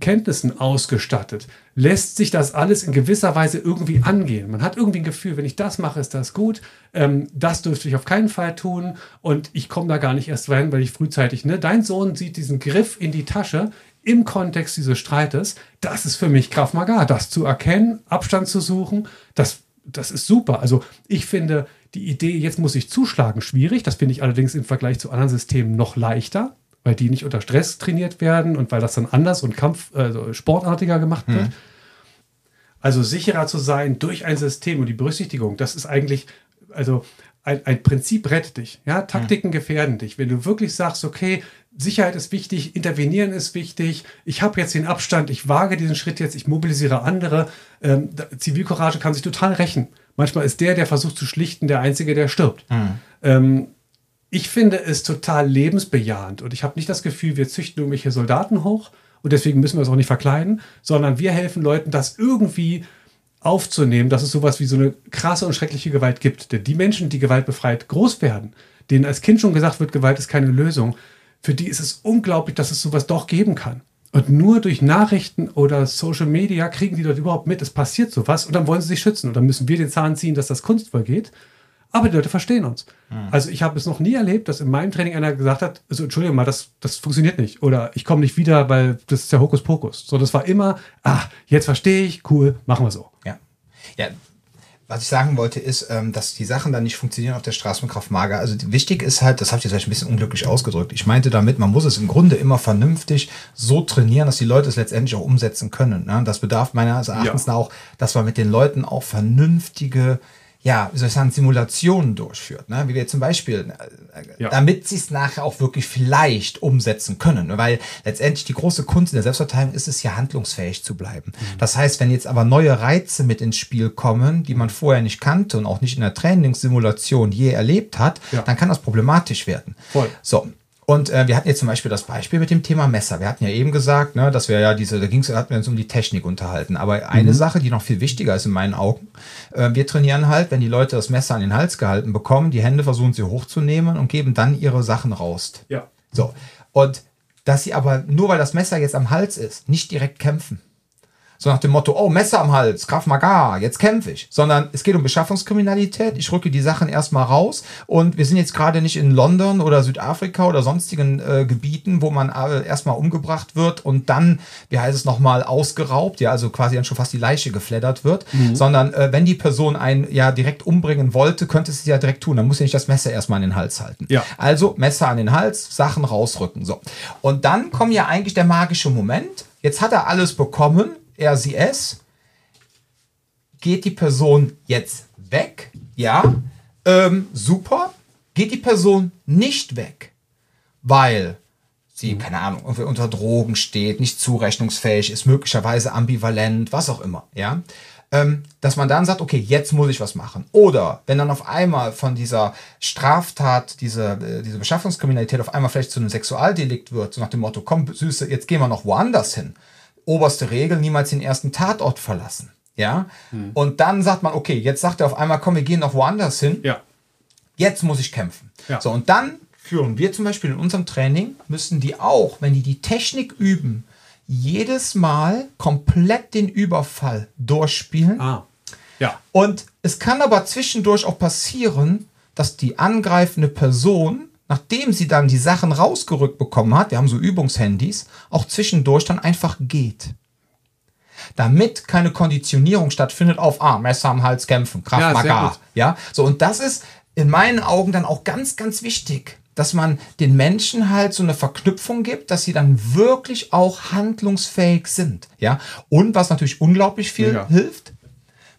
Kenntnissen ausgestattet, lässt sich das alles in gewisser Weise irgendwie angehen. Man hat irgendwie ein Gefühl, wenn ich das mache, ist das gut. Ähm, das dürfte ich auf keinen Fall tun und ich komme da gar nicht erst rein, weil ich frühzeitig, ne, dein Sohn sieht diesen Griff in die Tasche im Kontext dieses Streites. Das ist für mich Krav Maga, das zu erkennen, Abstand zu suchen, das, das ist super. Also ich finde die Idee, jetzt muss ich zuschlagen, schwierig. Das finde ich allerdings im Vergleich zu anderen Systemen noch leichter weil die nicht unter Stress trainiert werden und weil das dann anders und Kampf, also sportartiger gemacht wird. Mhm. Also sicherer zu sein durch ein System und die Berücksichtigung, das ist eigentlich, also ein, ein Prinzip rettet dich. Ja, Taktiken mhm. gefährden dich. Wenn du wirklich sagst, okay, Sicherheit ist wichtig, intervenieren ist wichtig, ich habe jetzt den Abstand, ich wage diesen Schritt jetzt, ich mobilisiere andere. Ähm, Zivilcourage kann sich total rächen. Manchmal ist der, der versucht zu schlichten, der Einzige, der stirbt. Mhm. Ähm, ich finde es total lebensbejahend und ich habe nicht das Gefühl, wir züchten irgendwelche Soldaten hoch und deswegen müssen wir es auch nicht verkleiden, sondern wir helfen Leuten, das irgendwie aufzunehmen, dass es sowas wie so eine krasse und schreckliche Gewalt gibt. Denn die Menschen, die Gewalt befreit groß werden, denen als Kind schon gesagt wird, Gewalt ist keine Lösung, für die ist es unglaublich, dass es sowas doch geben kann. Und nur durch Nachrichten oder Social Media kriegen die dort überhaupt mit, es passiert sowas und dann wollen sie sich schützen. Und dann müssen wir den Zahn ziehen, dass das kunstvoll geht. Aber die Leute verstehen uns. Mhm. Also ich habe es noch nie erlebt, dass in meinem Training einer gesagt hat, also Entschuldigung mal, das, das funktioniert nicht. Oder ich komme nicht wieder, weil das ist ja Hokuspokus. So, das war immer, ah, jetzt verstehe ich, cool, machen wir so. Ja. Ja, was ich sagen wollte, ist, ähm, dass die Sachen dann nicht funktionieren auf der Straße mit Kraftmager. Also wichtig ist halt, das habe ich jetzt vielleicht ein bisschen unglücklich ausgedrückt. Ich meinte damit, man muss es im Grunde immer vernünftig so trainieren, dass die Leute es letztendlich auch umsetzen können. Ne? Das bedarf meines Erachtens ja. auch, dass man mit den Leuten auch vernünftige ja, wie soll ich sagen, Simulationen durchführt. Ne? Wie wir zum Beispiel, äh, ja. damit sie es nachher auch wirklich vielleicht umsetzen können. Ne? Weil letztendlich die große Kunst in der Selbstverteidigung ist es ja, handlungsfähig zu bleiben. Mhm. Das heißt, wenn jetzt aber neue Reize mit ins Spiel kommen, die man vorher nicht kannte und auch nicht in der Trainingssimulation je erlebt hat, ja. dann kann das problematisch werden. Voll. So, und äh, wir hatten jetzt zum Beispiel das Beispiel mit dem Thema Messer. Wir hatten ja eben gesagt, ne, dass wir ja diese, da ging es, hatten wir uns um die Technik unterhalten. Aber eine mhm. Sache, die noch viel wichtiger ist in meinen Augen, äh, wir trainieren halt, wenn die Leute das Messer an den Hals gehalten bekommen, die Hände versuchen sie hochzunehmen und geben dann ihre Sachen raus. Ja. So. Und dass sie aber nur weil das Messer jetzt am Hals ist, nicht direkt kämpfen. So nach dem Motto, oh, Messer am Hals, Krav Maga, jetzt kämpfe ich. Sondern es geht um Beschaffungskriminalität. Ich rücke die Sachen erstmal raus. Und wir sind jetzt gerade nicht in London oder Südafrika oder sonstigen äh, Gebieten, wo man äh, erstmal umgebracht wird und dann, wie heißt es nochmal, ausgeraubt, ja, also quasi dann schon fast die Leiche gefleddert wird. Mhm. Sondern äh, wenn die Person einen ja direkt umbringen wollte, könnte sie ja direkt tun. Dann muss sie nicht das Messer erstmal an den Hals halten. Ja. Also Messer an den Hals, Sachen rausrücken. So. Und dann kommt ja eigentlich der magische Moment. Jetzt hat er alles bekommen er, sie, es. Geht die Person jetzt weg? Ja. Ähm, super. Geht die Person nicht weg, weil sie, keine Ahnung, unter Drogen steht, nicht zurechnungsfähig ist, möglicherweise ambivalent, was auch immer, ja, ähm, dass man dann sagt, okay, jetzt muss ich was machen. Oder wenn dann auf einmal von dieser Straftat, diese, äh, diese Beschaffungskriminalität auf einmal vielleicht zu einem Sexualdelikt wird, so nach dem Motto, komm, Süße, jetzt gehen wir noch woanders hin oberste Regel, niemals den ersten Tatort verlassen. Ja. Hm. Und dann sagt man, okay, jetzt sagt er auf einmal, komm, wir gehen noch woanders hin. Ja. Jetzt muss ich kämpfen. Ja. So, und dann führen wir zum Beispiel in unserem Training, müssen die auch, wenn die die Technik üben, jedes Mal komplett den Überfall durchspielen. Ah. Ja. Und es kann aber zwischendurch auch passieren, dass die angreifende Person nachdem sie dann die Sachen rausgerückt bekommen hat, wir haben so Übungshandys, auch zwischendurch dann einfach geht. Damit keine Konditionierung stattfindet auf, ah, Messer am Hals kämpfen, Kraft ja. Ja, so, und das ist in meinen Augen dann auch ganz, ganz wichtig, dass man den Menschen halt so eine Verknüpfung gibt, dass sie dann wirklich auch handlungsfähig sind. Ja, und was natürlich unglaublich viel ja. hilft,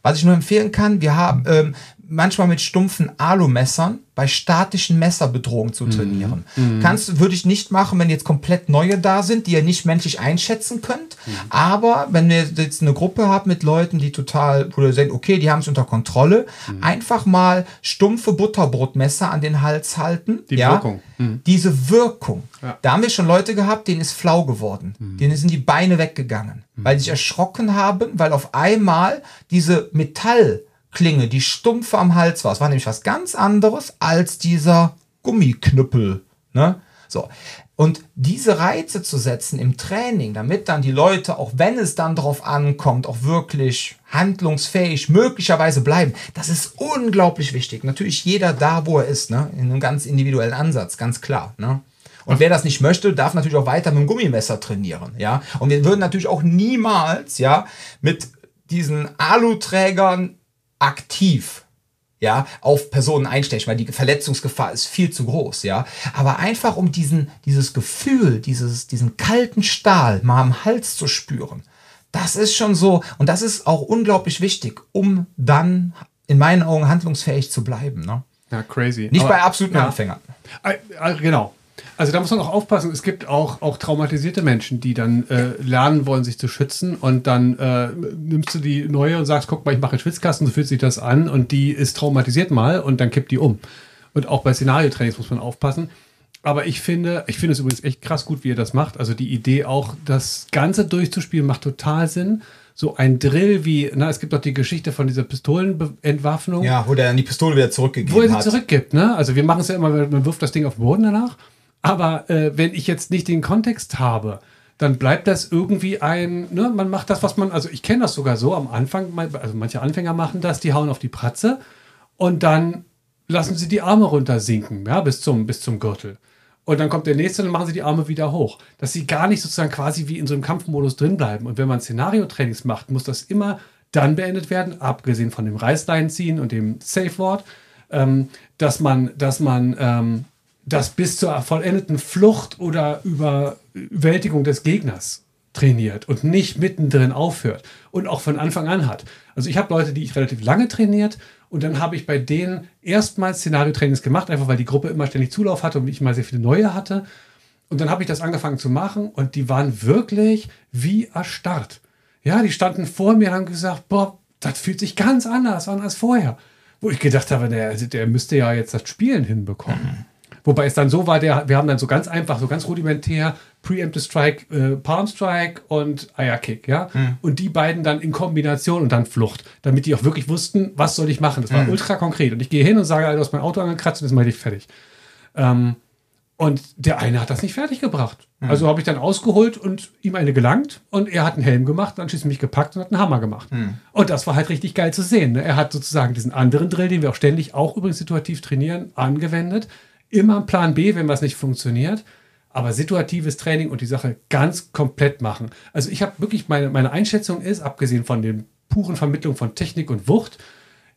was ich nur empfehlen kann, wir haben ähm, manchmal mit stumpfen Alumessern bei statischen Messerbedrohungen zu trainieren. Mhm. mhm. Kannst, würde ich nicht machen, wenn jetzt komplett neue da sind, die ihr nicht menschlich einschätzen könnt. Mhm. Aber wenn wir jetzt eine Gruppe haben mit Leuten, die total, wo ihr denkt, okay, die haben es unter Kontrolle, mhm. einfach mal stumpfe Butterbrotmesser an den Hals halten. Die ja? Wirkung. Mhm. Diese Wirkung. Ja. Da haben wir schon Leute gehabt, denen ist flau geworden. Mhm. Denen sind die Beine weggegangen, weil sie sich erschrocken haben, weil auf einmal diese Metall Klinge, die stumpf am Hals war. Es war nämlich was ganz anderes als dieser Gummiknüppel. Ne? So. Und diese Reize zu setzen im Training, damit dann die Leute, auch wenn es dann darauf ankommt, auch wirklich handlungsfähig möglicherweise bleiben, das ist unglaublich wichtig. Natürlich jeder da, wo er ist, ne? in einem ganz individuellen Ansatz, ganz klar. Ne? Und wer das nicht möchte, darf natürlich auch weiter mit dem Gummimesser trainieren, ja. Und wir würden natürlich auch niemals, ja, mit diesen Aluträgern aktiv ja, auf Personen einstechen, weil die Verletzungsgefahr ist viel zu groß, ja. Aber einfach um diesen, dieses Gefühl, dieses, diesen kalten Stahl mal am Hals zu spüren, das ist schon so, und das ist auch unglaublich wichtig, um dann in meinen Augen handlungsfähig zu bleiben, ne? Ja, crazy. Nicht Aber, bei absoluten ja. Anfängern. Äh, äh, genau. Also da muss man auch aufpassen. Es gibt auch, auch traumatisierte Menschen, die dann äh, lernen wollen, sich zu schützen. Und dann äh, nimmst du die neue und sagst, guck mal, ich mache einen Schwitzkasten, so fühlt sich das an. Und die ist traumatisiert mal und dann kippt die um. Und auch bei Szenariotrainings muss man aufpassen. Aber ich finde, ich finde es übrigens echt krass gut, wie ihr das macht. Also die Idee auch, das Ganze durchzuspielen, macht total Sinn so ein Drill wie, na, es gibt doch die Geschichte von dieser Pistolenentwaffnung. Ja, wo der dann die Pistole wieder zurückgegeben hat. Wo er sie hat. zurückgibt, ne? Also wir machen es ja immer, man wirft das Ding auf den Boden danach aber äh, wenn ich jetzt nicht den Kontext habe, dann bleibt das irgendwie ein, ne, man macht das, was man, also ich kenne das sogar so am Anfang, also manche Anfänger machen das, die hauen auf die Pratze und dann lassen sie die Arme runtersinken, ja, bis zum, bis zum Gürtel. Und dann kommt der nächste und dann machen sie die Arme wieder hoch. Dass sie gar nicht sozusagen quasi wie in so einem Kampfmodus drin bleiben. Und wenn man Szenario-Trainings macht, muss das immer dann beendet werden, abgesehen von dem Reißlein ziehen und dem Safe-Wort, ähm, dass man, dass man ähm, das bis zur vollendeten Flucht oder Überwältigung des Gegners trainiert und nicht mittendrin aufhört und auch von Anfang an hat. Also ich habe Leute, die ich relativ lange trainiert und dann habe ich bei denen erstmals Szenario-Trainings gemacht, einfach weil die Gruppe immer ständig Zulauf hatte und ich mal sehr viele neue hatte. Und dann habe ich das angefangen zu machen und die waren wirklich wie erstarrt. Ja, die standen vor mir und haben gesagt, boah, das fühlt sich ganz anders an als vorher. Wo ich gedacht habe, der, der müsste ja jetzt das Spielen hinbekommen. Wobei es dann so war, der, wir haben dann so ganz einfach, so ganz rudimentär Preemptive Strike, äh, Palm Strike und Aya Kick, ja. Mhm. Und die beiden dann in Kombination und dann Flucht, damit die auch wirklich wussten, was soll ich machen. Das war mhm. ultra konkret. Und ich gehe hin und sage, du hast mein Auto angekratzt und jetzt mache ich fertig. Ähm, und der eine hat das nicht fertig gebracht. Mhm. Also habe ich dann ausgeholt und ihm eine gelangt und er hat einen Helm gemacht, dann schließlich mich gepackt und hat einen Hammer gemacht. Mhm. Und das war halt richtig geil zu sehen. Ne? Er hat sozusagen diesen anderen Drill, den wir auch ständig auch übrigens situativ trainieren, angewendet immer einen Plan B, wenn was nicht funktioniert. Aber situatives Training und die Sache ganz komplett machen. Also ich habe wirklich, meine, meine Einschätzung ist, abgesehen von den puren Vermittlung von Technik und Wucht,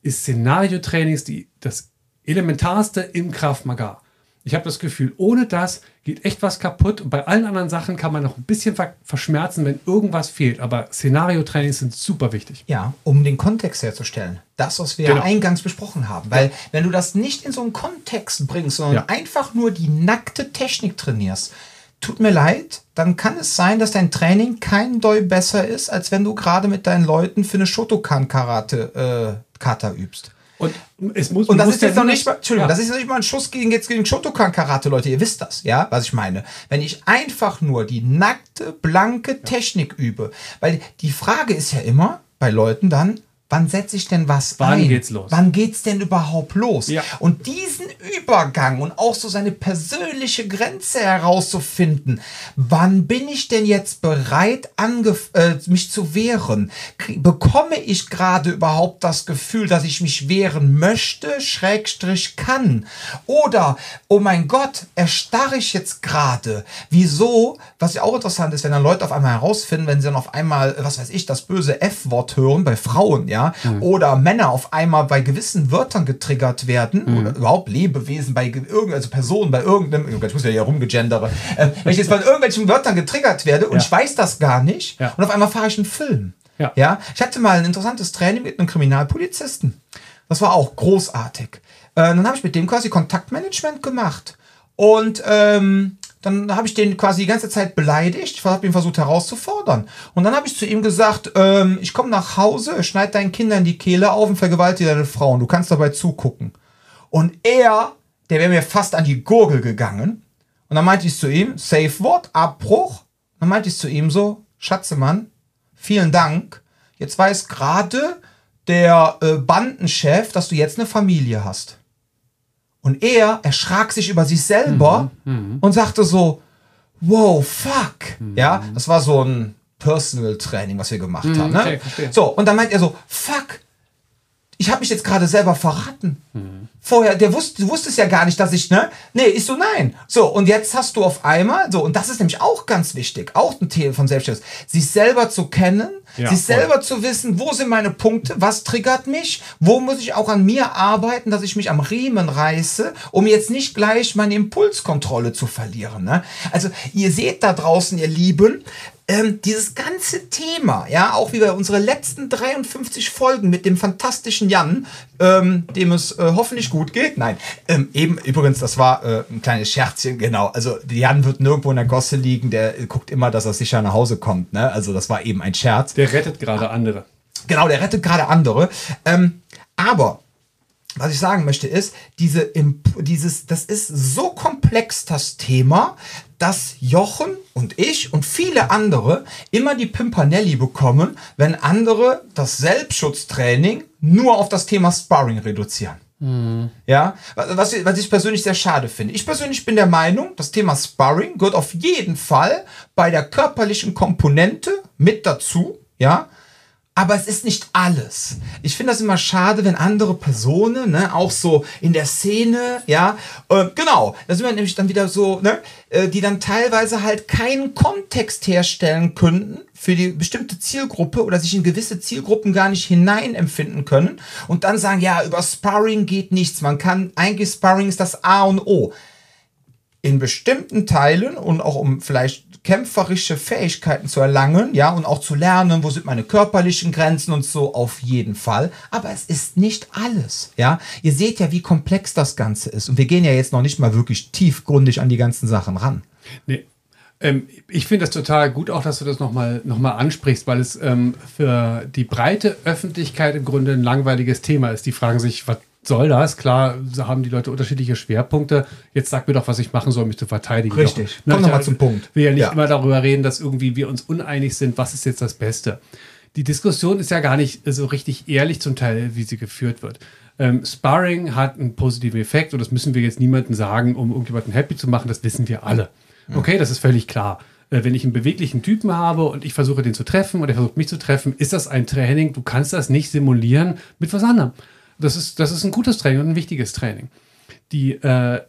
ist Szenario-Trainings das Elementarste im Kraft Maga. Ich habe das Gefühl, ohne das geht echt was kaputt. Und bei allen anderen Sachen kann man noch ein bisschen verschmerzen, wenn irgendwas fehlt. Aber Szenario-Trainings sind super wichtig. Ja, um den Kontext herzustellen. Das, was wir genau. eingangs besprochen haben. Weil, wenn du das nicht in so einen Kontext bringst, sondern ja. einfach nur die nackte Technik trainierst, tut mir leid, dann kann es sein, dass dein Training kein Doi besser ist, als wenn du gerade mit deinen Leuten für eine Shotokan-Karate äh, Kata übst. Und es muss, und das ist jetzt noch nicht mal, Entschuldigung, ja. das ist nicht mal ein Schuss gegen jetzt gegen Shotokan Karate, Leute. Ihr wisst das, ja, was ich meine. Wenn ich einfach nur die nackte, blanke Technik übe, weil die Frage ist ja immer bei Leuten dann, Wann setze ich denn was Wann ein? geht's los? Wann geht's denn überhaupt los? Ja. Und diesen Übergang und auch so seine persönliche Grenze herauszufinden, wann bin ich denn jetzt bereit, äh, mich zu wehren? Bekomme ich gerade überhaupt das Gefühl, dass ich mich wehren möchte, Schrägstrich kann? Oder, oh mein Gott, erstarre ich jetzt gerade? Wieso? Was ja auch interessant ist, wenn dann Leute auf einmal herausfinden, wenn sie dann auf einmal, was weiß ich, das böse F-Wort hören bei Frauen, ja, mhm. oder Männer auf einmal bei gewissen Wörtern getriggert werden, mhm. oder überhaupt Lebewesen bei irgendeiner also Personen bei irgendeinem, oh ich muss ja hier rumgegendere, äh, wenn ich jetzt bei irgendwelchen Wörtern getriggert werde und ja. ich weiß das gar nicht ja. und auf einmal fahre ich einen Film. Ja. ja. Ich hatte mal ein interessantes Training mit einem Kriminalpolizisten. Das war auch großartig. Äh, dann habe ich mit dem quasi Kontaktmanagement gemacht. Und ähm, dann habe ich den quasi die ganze Zeit beleidigt, ich habe ihn versucht herauszufordern. Und dann habe ich zu ihm gesagt, ähm, ich komme nach Hause, schneid deinen Kindern die Kehle auf und vergewaltige deine Frauen. Du kannst dabei zugucken. Und er, der wäre mir fast an die Gurgel gegangen. Und dann meinte ich zu ihm, Safe Wort, Abbruch. Dann meinte ich zu ihm so, Schatzemann, vielen Dank. Jetzt weiß gerade der äh, Bandenchef, dass du jetzt eine Familie hast. Und er erschrak sich über sich selber mhm, mhm, und sagte so, wow, fuck. Mhm. Ja, das war so ein Personal Training, was wir gemacht mhm, haben. Ne? Okay, so, und dann meint er so, fuck, ich habe mich jetzt gerade selber verraten. Mhm. Vorher, der wusste, du wusstest ja gar nicht, dass ich, ne? Nee, ich so, nein. So, und jetzt hast du auf einmal, so, und das ist nämlich auch ganz wichtig, auch ein Thema von Selbstständigkeit, sich selber zu kennen, ja, sich voll. selber zu wissen, wo sind meine Punkte, was triggert mich, wo muss ich auch an mir arbeiten, dass ich mich am Riemen reiße, um jetzt nicht gleich meine Impulskontrolle zu verlieren. Ne? Also ihr seht da draußen, ihr Lieben, ähm, dieses ganze Thema, ja, auch wie bei unseren letzten 53 Folgen mit dem fantastischen Jan, ähm, dem es äh, hoffentlich gut geht. Nein, ähm, eben übrigens, das war äh, ein kleines Scherzchen, genau. Also Jan wird nirgendwo in der Gosse liegen, der äh, guckt immer, dass er sicher nach Hause kommt. Ne? Also das war eben ein Scherz. Der rettet gerade andere. Genau, der rettet gerade andere. Ähm, aber was ich sagen möchte ist, diese, dieses, das ist so komplex, das Thema, dass Jochen und ich und viele andere immer die Pimpanelli bekommen, wenn andere das Selbstschutztraining nur auf das Thema Sparring reduzieren. Mhm. Ja, was, was ich persönlich sehr schade finde. Ich persönlich bin der Meinung, das Thema Sparring gehört auf jeden Fall bei der körperlichen Komponente mit dazu. Ja, aber es ist nicht alles. Ich finde das immer schade, wenn andere Personen, ne, auch so in der Szene, ja, äh, genau, da sind wir nämlich dann wieder so, ne, äh, die dann teilweise halt keinen Kontext herstellen könnten für die bestimmte Zielgruppe oder sich in gewisse Zielgruppen gar nicht hineinempfinden können und dann sagen, ja, über Sparring geht nichts. Man kann, eigentlich Sparring ist das A und O. In bestimmten Teilen und auch um vielleicht kämpferische Fähigkeiten zu erlangen, ja, und auch zu lernen, wo sind meine körperlichen Grenzen und so, auf jeden Fall. Aber es ist nicht alles, ja. Ihr seht ja, wie komplex das Ganze ist. Und wir gehen ja jetzt noch nicht mal wirklich tiefgründig an die ganzen Sachen ran. Nee. Ähm, ich finde das total gut, auch dass du das nochmal noch mal ansprichst, weil es ähm, für die breite Öffentlichkeit im Grunde ein langweiliges Thema ist. Die fragen sich, was soll das? Klar haben die Leute unterschiedliche Schwerpunkte. Jetzt sag mir doch, was ich machen soll, mich zu verteidigen. Richtig. Komm nochmal zum Punkt. Wir ja nicht ja. immer darüber reden, dass irgendwie wir uns uneinig sind, was ist jetzt das Beste. Die Diskussion ist ja gar nicht so richtig ehrlich zum Teil, wie sie geführt wird. Ähm, Sparring hat einen positiven Effekt und das müssen wir jetzt niemandem sagen, um irgendjemanden happy zu machen. Das wissen wir alle. Okay, das ist völlig klar. Äh, wenn ich einen beweglichen Typen habe und ich versuche den zu treffen und er versucht mich zu treffen, ist das ein Training. Du kannst das nicht simulieren mit was anderem. Das ist, das ist ein gutes Training und ein wichtiges Training. Die äh,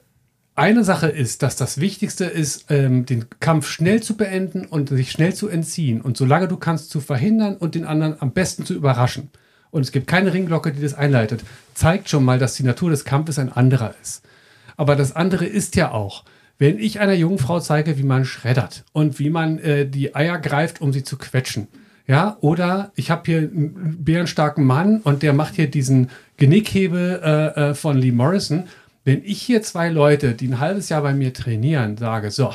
eine Sache ist, dass das Wichtigste ist, ähm, den Kampf schnell zu beenden und sich schnell zu entziehen und solange du kannst zu verhindern und den anderen am besten zu überraschen. Und es gibt keine Ringglocke, die das einleitet. Zeigt schon mal, dass die Natur des Kampfes ein anderer ist. Aber das andere ist ja auch, wenn ich einer jungen Frau zeige, wie man schreddert und wie man äh, die Eier greift, um sie zu quetschen, ja, oder ich habe hier einen bärenstarken Mann und der macht hier diesen Genickhebel äh, äh, von Lee Morrison. Wenn ich hier zwei Leute, die ein halbes Jahr bei mir trainieren, sage, so,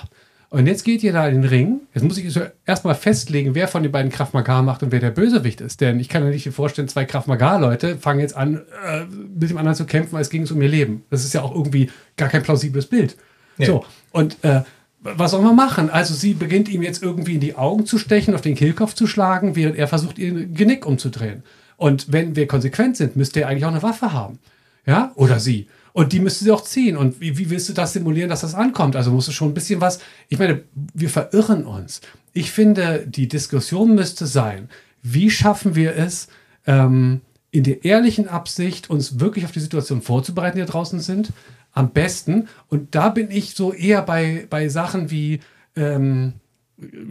und jetzt geht ihr da in den Ring. Jetzt muss ich erstmal festlegen, wer von den beiden Kraft Maga macht und wer der Bösewicht ist. Denn ich kann mir nicht vorstellen, zwei Kraft Maga-Leute fangen jetzt an, äh, mit dem anderen zu kämpfen, als ging es um ihr Leben. Das ist ja auch irgendwie gar kein plausibles Bild. Nee. So, und äh, was soll man machen? Also sie beginnt ihm jetzt irgendwie in die Augen zu stechen, auf den Kehlkopf zu schlagen, während er versucht, ihr Genick umzudrehen. Und wenn wir konsequent sind, müsste er eigentlich auch eine Waffe haben. Ja? Oder sie. Und die müsste sie auch ziehen. Und wie, wie willst du das simulieren, dass das ankommt? Also musst du schon ein bisschen was. Ich meine, wir verirren uns. Ich finde, die Diskussion müsste sein, wie schaffen wir es, ähm, in der ehrlichen Absicht, uns wirklich auf die Situation vorzubereiten, die da draußen sind, am besten. Und da bin ich so eher bei, bei Sachen wie ähm,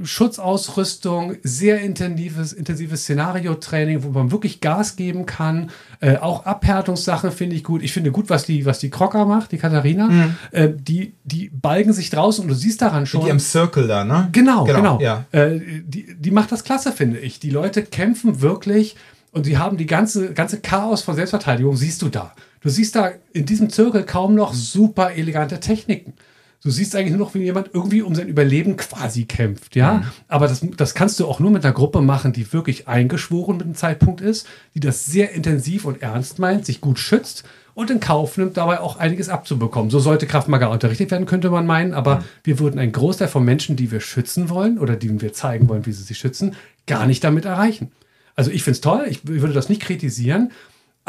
Schutzausrüstung, sehr intensives, intensives Szenariotraining, wo man wirklich Gas geben kann. Äh, auch Abhärtungssachen finde ich gut. Ich finde gut, was die, was die Crocker macht, die Katharina. Mhm. Äh, die, die balgen sich draußen und du siehst daran schon. Die im Circle da, ne? Genau, genau. genau. Ja. Äh, die, die macht das klasse, finde ich. Die Leute kämpfen wirklich und sie haben die ganze, ganze Chaos von Selbstverteidigung, siehst du da. Du siehst da in diesem Zirkel kaum noch super elegante Techniken. Du siehst eigentlich nur noch, wie jemand irgendwie um sein Überleben quasi kämpft, ja. Mhm. Aber das, das kannst du auch nur mit einer Gruppe machen, die wirklich eingeschworen mit dem Zeitpunkt ist, die das sehr intensiv und ernst meint, sich gut schützt und in Kauf nimmt, dabei auch einiges abzubekommen. So sollte Kraftmaga unterrichtet werden, könnte man meinen, aber mhm. wir würden einen Großteil von Menschen, die wir schützen wollen oder denen wir zeigen wollen, wie sie sich schützen, gar nicht damit erreichen. Also ich finde es toll, ich würde das nicht kritisieren,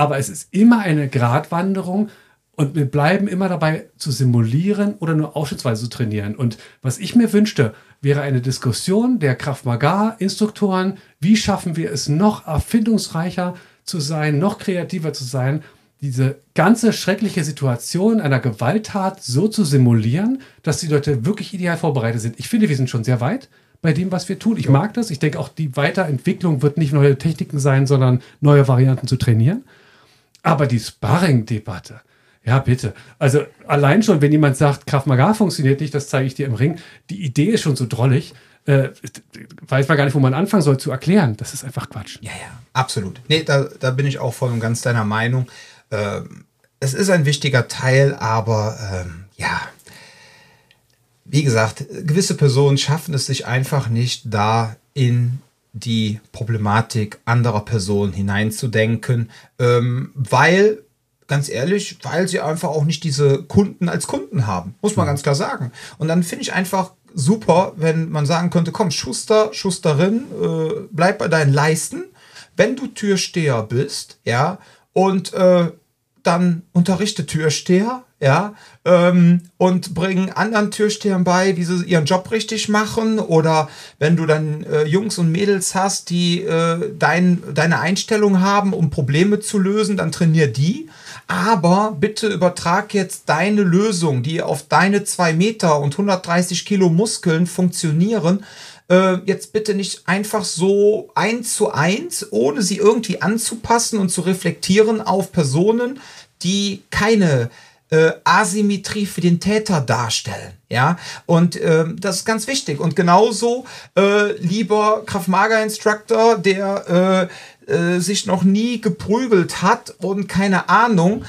aber es ist immer eine Gratwanderung und wir bleiben immer dabei zu simulieren oder nur ausschnittsweise zu trainieren. Und was ich mir wünschte, wäre eine Diskussion der Kraft Maga Instruktoren, wie schaffen wir es noch erfindungsreicher zu sein, noch kreativer zu sein, diese ganze schreckliche Situation einer Gewalttat so zu simulieren, dass die Leute wirklich ideal vorbereitet sind. Ich finde, wir sind schon sehr weit bei dem, was wir tun. Ich mag das. Ich denke auch, die Weiterentwicklung wird nicht neue Techniken sein, sondern neue Varianten zu trainieren. Aber die Sparring-Debatte, ja, bitte. Also allein schon, wenn jemand sagt, Kraft Maga funktioniert nicht, das zeige ich dir im Ring, die Idee ist schon so drollig. Äh, weiß man gar nicht, wo man anfangen soll zu erklären. Das ist einfach Quatsch. Ja, ja, absolut. Nee, da, da bin ich auch voll und ganz deiner Meinung. Ähm, es ist ein wichtiger Teil, aber ähm, ja, wie gesagt, gewisse Personen schaffen es sich einfach nicht, da in die Problematik anderer Personen hineinzudenken, ähm, weil, ganz ehrlich, weil sie einfach auch nicht diese Kunden als Kunden haben, muss man mhm. ganz klar sagen. Und dann finde ich einfach super, wenn man sagen könnte, komm, Schuster, Schusterin, äh, bleib bei deinen Leisten, wenn du Türsteher bist, ja, und äh, dann unterrichte Türsteher, ja, ähm, und bringen anderen Türstehern bei, wie sie ihren Job richtig machen. Oder wenn du dann äh, Jungs und Mädels hast, die äh, dein, deine Einstellung haben, um Probleme zu lösen, dann trainier die. Aber bitte übertrag jetzt deine Lösung, die auf deine zwei Meter und 130 Kilo Muskeln funktionieren, äh, jetzt bitte nicht einfach so eins zu eins, ohne sie irgendwie anzupassen und zu reflektieren auf Personen, die keine äh, Asymmetrie für den Täter darstellen. Ja, und ähm, das ist ganz wichtig. Und genauso, äh, lieber Kraft-Mager-Instructor, der äh, äh, sich noch nie geprügelt hat und keine Ahnung,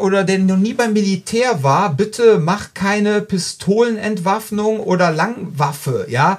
oder der noch nie beim Militär war, bitte mach keine Pistolenentwaffnung oder Langwaffe, ja.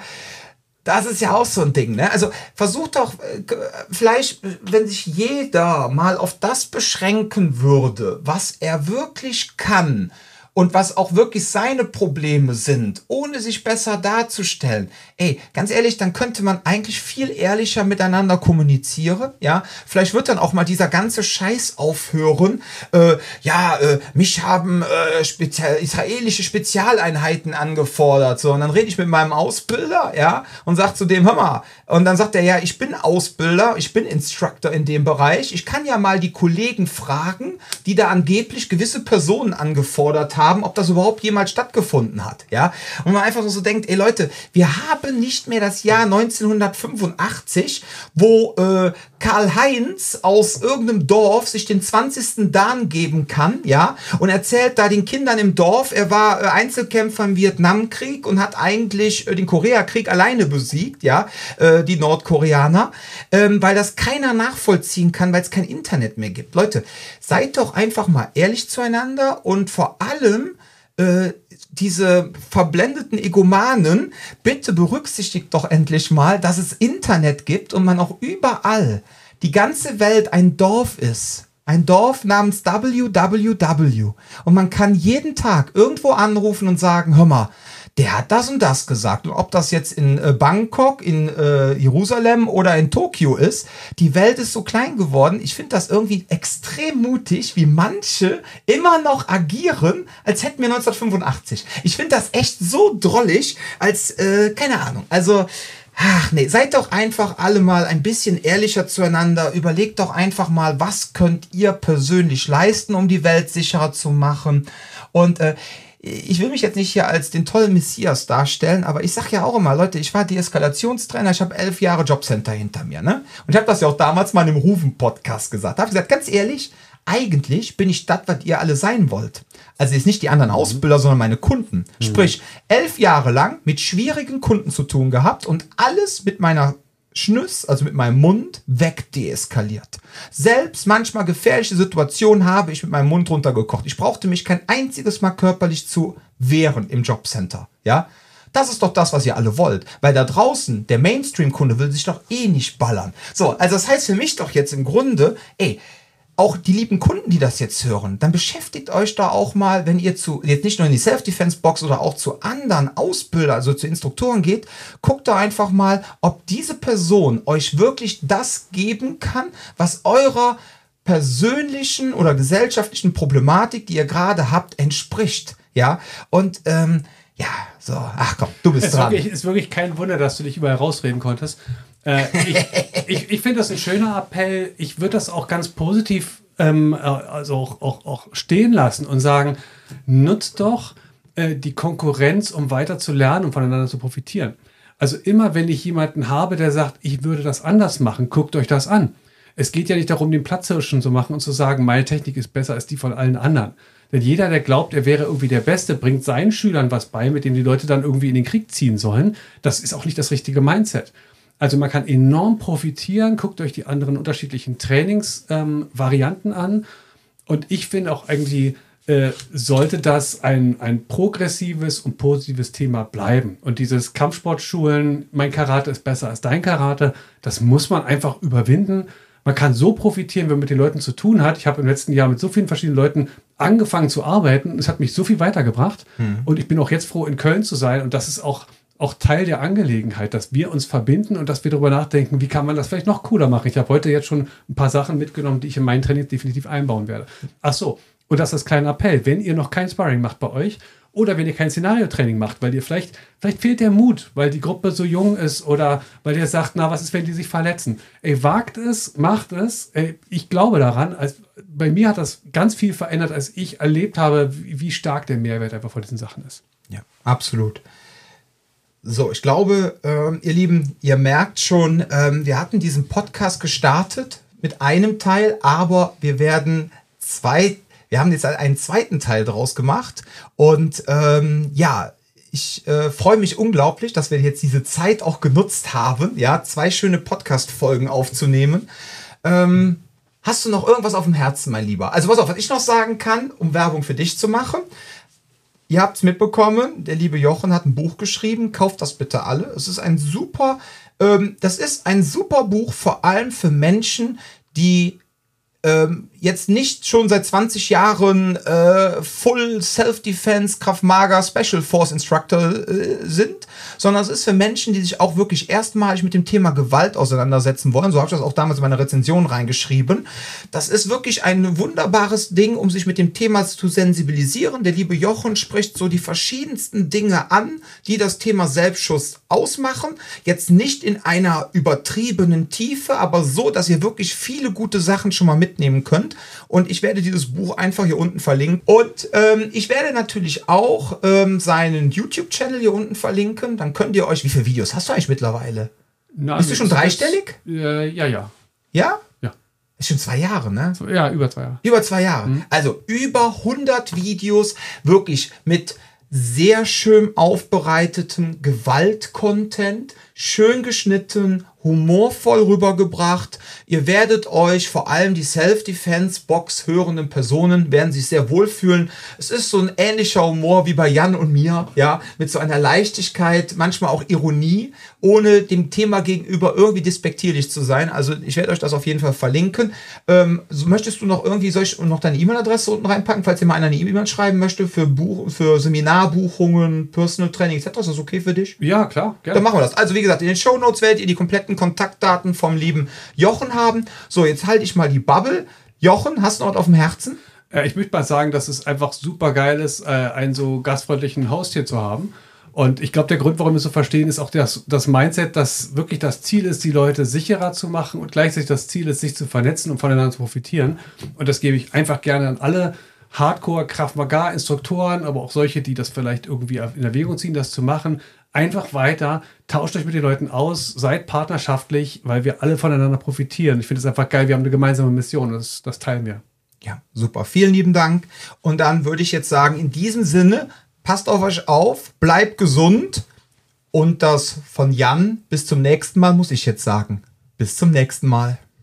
Das ist ja auch so ein Ding, ne? Also versucht doch, äh, vielleicht, wenn sich jeder mal auf das beschränken würde, was er wirklich kann, und was auch wirklich seine Probleme sind, ohne sich besser darzustellen. Ey, ganz ehrlich, dann könnte man eigentlich viel ehrlicher miteinander kommunizieren, ja. Vielleicht wird dann auch mal dieser ganze Scheiß aufhören. Äh, ja, äh, mich haben äh, spezial, israelische Spezialeinheiten angefordert, so. Und dann rede ich mit meinem Ausbilder, ja, und sag zu dem, hör mal, und dann sagt er, ja, ich bin Ausbilder, ich bin Instructor in dem Bereich. Ich kann ja mal die Kollegen fragen, die da angeblich gewisse Personen angefordert haben ob das überhaupt jemals stattgefunden hat. Ja? Und man einfach so denkt, ey Leute, wir haben nicht mehr das Jahr 1985, wo äh, Karl-Heinz aus irgendeinem Dorf sich den 20. Dan geben kann, ja, und erzählt da den Kindern im Dorf, er war äh, Einzelkämpfer im Vietnamkrieg und hat eigentlich äh, den Koreakrieg alleine besiegt, ja, äh, die Nordkoreaner, ähm, weil das keiner nachvollziehen kann, weil es kein Internet mehr gibt. Leute, seid doch einfach mal ehrlich zueinander und vor allem äh, diese verblendeten Egomanen, bitte berücksichtigt doch endlich mal, dass es Internet gibt und man auch überall die ganze Welt ein Dorf ist. Ein Dorf namens WWW. Und man kann jeden Tag irgendwo anrufen und sagen, hör mal, der hat das und das gesagt. Und ob das jetzt in äh, Bangkok, in äh, Jerusalem oder in Tokio ist, die Welt ist so klein geworden. Ich finde das irgendwie extrem mutig, wie manche immer noch agieren, als hätten wir 1985. Ich finde das echt so drollig, als, äh, keine Ahnung. Also, Ach nee, seid doch einfach alle mal ein bisschen ehrlicher zueinander. Überlegt doch einfach mal, was könnt ihr persönlich leisten, um die Welt sicherer zu machen. Und äh, ich will mich jetzt nicht hier als den tollen Messias darstellen, aber ich sag ja auch immer, Leute, ich war Deeskalationstrainer, ich habe elf Jahre Jobcenter hinter mir, ne? Und ich habe das ja auch damals mal im Rufen-Podcast gesagt. Da habe ich gesagt, ganz ehrlich, eigentlich bin ich das, was ihr alle sein wollt. Also jetzt nicht die anderen mhm. Ausbilder, sondern meine Kunden. Mhm. Sprich, elf Jahre lang mit schwierigen Kunden zu tun gehabt und alles mit meiner Schnüss, also mit meinem Mund, wegdeeskaliert. Selbst manchmal gefährliche Situationen habe ich mit meinem Mund runtergekocht. Ich brauchte mich kein einziges Mal körperlich zu wehren im Jobcenter. Ja, das ist doch das, was ihr alle wollt. Weil da draußen, der Mainstream-Kunde will sich doch eh nicht ballern. So, also das heißt für mich doch jetzt im Grunde, ey, auch die lieben Kunden, die das jetzt hören, dann beschäftigt euch da auch mal, wenn ihr zu, jetzt nicht nur in die Self-Defense-Box oder auch zu anderen Ausbildern, also zu Instruktoren geht, guckt da einfach mal, ob diese Person euch wirklich das geben kann, was eurer persönlichen oder gesellschaftlichen Problematik, die ihr gerade habt, entspricht. Ja, und ähm, ja, so, ach komm, du bist es dran. Es ist wirklich kein Wunder, dass du dich überall rausreden konntest. Äh, ich ich, ich finde das ein schöner Appell. Ich würde das auch ganz positiv ähm, äh, also auch, auch, auch stehen lassen und sagen, nutzt doch äh, die Konkurrenz, um weiter zu lernen und voneinander zu profitieren. Also immer, wenn ich jemanden habe, der sagt, ich würde das anders machen, guckt euch das an. Es geht ja nicht darum, den Platzhirschen zu machen und zu sagen, meine Technik ist besser als die von allen anderen. Denn jeder, der glaubt, er wäre irgendwie der Beste, bringt seinen Schülern was bei, mit dem die Leute dann irgendwie in den Krieg ziehen sollen. Das ist auch nicht das richtige Mindset. Also man kann enorm profitieren. Guckt euch die anderen unterschiedlichen Trainingsvarianten ähm, an. Und ich finde auch irgendwie, äh, sollte das ein, ein progressives und positives Thema bleiben. Und dieses Kampfsportschulen, mein Karate ist besser als dein Karate, das muss man einfach überwinden. Man kann so profitieren, wenn man mit den Leuten zu tun hat. Ich habe im letzten Jahr mit so vielen verschiedenen Leuten angefangen zu arbeiten. Es hat mich so viel weitergebracht. Mhm. Und ich bin auch jetzt froh, in Köln zu sein. Und das ist auch auch Teil der Angelegenheit, dass wir uns verbinden und dass wir darüber nachdenken, wie kann man das vielleicht noch cooler machen. Ich habe heute jetzt schon ein paar Sachen mitgenommen, die ich in mein Training definitiv einbauen werde. Ach so, und das ist kleiner Appell. Wenn ihr noch kein Sparring macht bei euch oder wenn ihr kein Szenario-Training macht, weil ihr vielleicht, vielleicht fehlt der Mut, weil die Gruppe so jung ist oder weil ihr sagt, na, was ist, wenn die sich verletzen? Ey, wagt es, macht es. Ey, ich glaube daran. Also bei mir hat das ganz viel verändert, als ich erlebt habe, wie stark der Mehrwert einfach von diesen Sachen ist. Ja, absolut. So, ich glaube, äh, ihr Lieben, ihr merkt schon, äh, wir hatten diesen Podcast gestartet mit einem Teil, aber wir werden zwei Wir haben jetzt einen zweiten Teil draus gemacht. Und ähm, ja, ich äh, freue mich unglaublich, dass wir jetzt diese Zeit auch genutzt haben, ja, zwei schöne Podcast-Folgen aufzunehmen. Ähm, hast du noch irgendwas auf dem Herzen, mein Lieber? Also, was auf, was ich noch sagen kann, um Werbung für dich zu machen. Ihr habt es mitbekommen, der liebe Jochen hat ein Buch geschrieben, kauft das bitte alle. Es ist ein super, ähm, das ist ein super Buch, vor allem für Menschen, die ähm, jetzt nicht schon seit 20 Jahren äh, Full Self-Defense, Krav Maga, Special Force Instructor äh, sind, sondern es ist für Menschen, die sich auch wirklich erstmalig mit dem Thema Gewalt auseinandersetzen wollen. So habe ich das auch damals in meiner Rezension reingeschrieben. Das ist wirklich ein wunderbares Ding, um sich mit dem Thema zu sensibilisieren. Der liebe Jochen spricht so die verschiedensten Dinge an, die das Thema Selbstschutz ausmachen. Jetzt nicht in einer übertriebenen Tiefe, aber so, dass ihr wirklich viele gute Sachen schon mal mitnehmen könnt könnt. Und ich werde dieses Buch einfach hier unten verlinken. Und ähm, ich werde natürlich auch ähm, seinen YouTube-Channel hier unten verlinken. Dann könnt ihr euch, wie viele Videos hast du eigentlich mittlerweile? Na, Bist du schon dreistellig? Das, äh, ja, ja. Ja? Ja. Ist schon zwei Jahre, ne? Ja, über zwei Jahre. Über zwei Jahre. Mhm. Also über 100 Videos, wirklich mit sehr schön aufbereitetem Gewalt-Content, schön geschnitten, humorvoll rübergebracht. Ihr werdet euch, vor allem die Self-Defense-Box hörenden Personen, werden sich sehr wohlfühlen. Es ist so ein ähnlicher Humor wie bei Jan und mir, ja, mit so einer Leichtigkeit, manchmal auch Ironie, ohne dem Thema gegenüber irgendwie despektierlich zu sein. Also ich werde euch das auf jeden Fall verlinken. Ähm, so möchtest du noch irgendwie, soll ich noch deine E-Mail-Adresse unten reinpacken, falls dir mal einer eine E-Mail schreiben möchte für Buch, für Seminarbuchungen, Personal Training etc. Ist das okay für dich? Ja, klar, gerne. Dann machen wir das. Also wie gesagt, in den Show Notes werdet ihr die kompletten Kontaktdaten vom lieben Jochen haben. So, jetzt halte ich mal die Bubble. Jochen, hast du noch was auf dem Herzen? Äh, ich möchte mal sagen, dass es einfach super geil ist, äh, einen so gastfreundlichen Haustier zu haben. Und ich glaube, der Grund, warum wir so verstehen, ist auch das, das Mindset, dass wirklich das Ziel ist, die Leute sicherer zu machen und gleichzeitig das Ziel ist, sich zu vernetzen und voneinander zu profitieren. Und das gebe ich einfach gerne an alle Hardcore Kraft Maga Instruktoren, aber auch solche, die das vielleicht irgendwie in Erwägung ziehen, das zu machen einfach weiter, tauscht euch mit den Leuten aus, seid partnerschaftlich, weil wir alle voneinander profitieren. Ich finde es einfach geil, wir haben eine gemeinsame Mission, das, das teilen wir. Ja, super. Vielen lieben Dank. Und dann würde ich jetzt sagen, in diesem Sinne, passt auf euch auf, bleibt gesund. Und das von Jan bis zum nächsten Mal muss ich jetzt sagen. Bis zum nächsten Mal.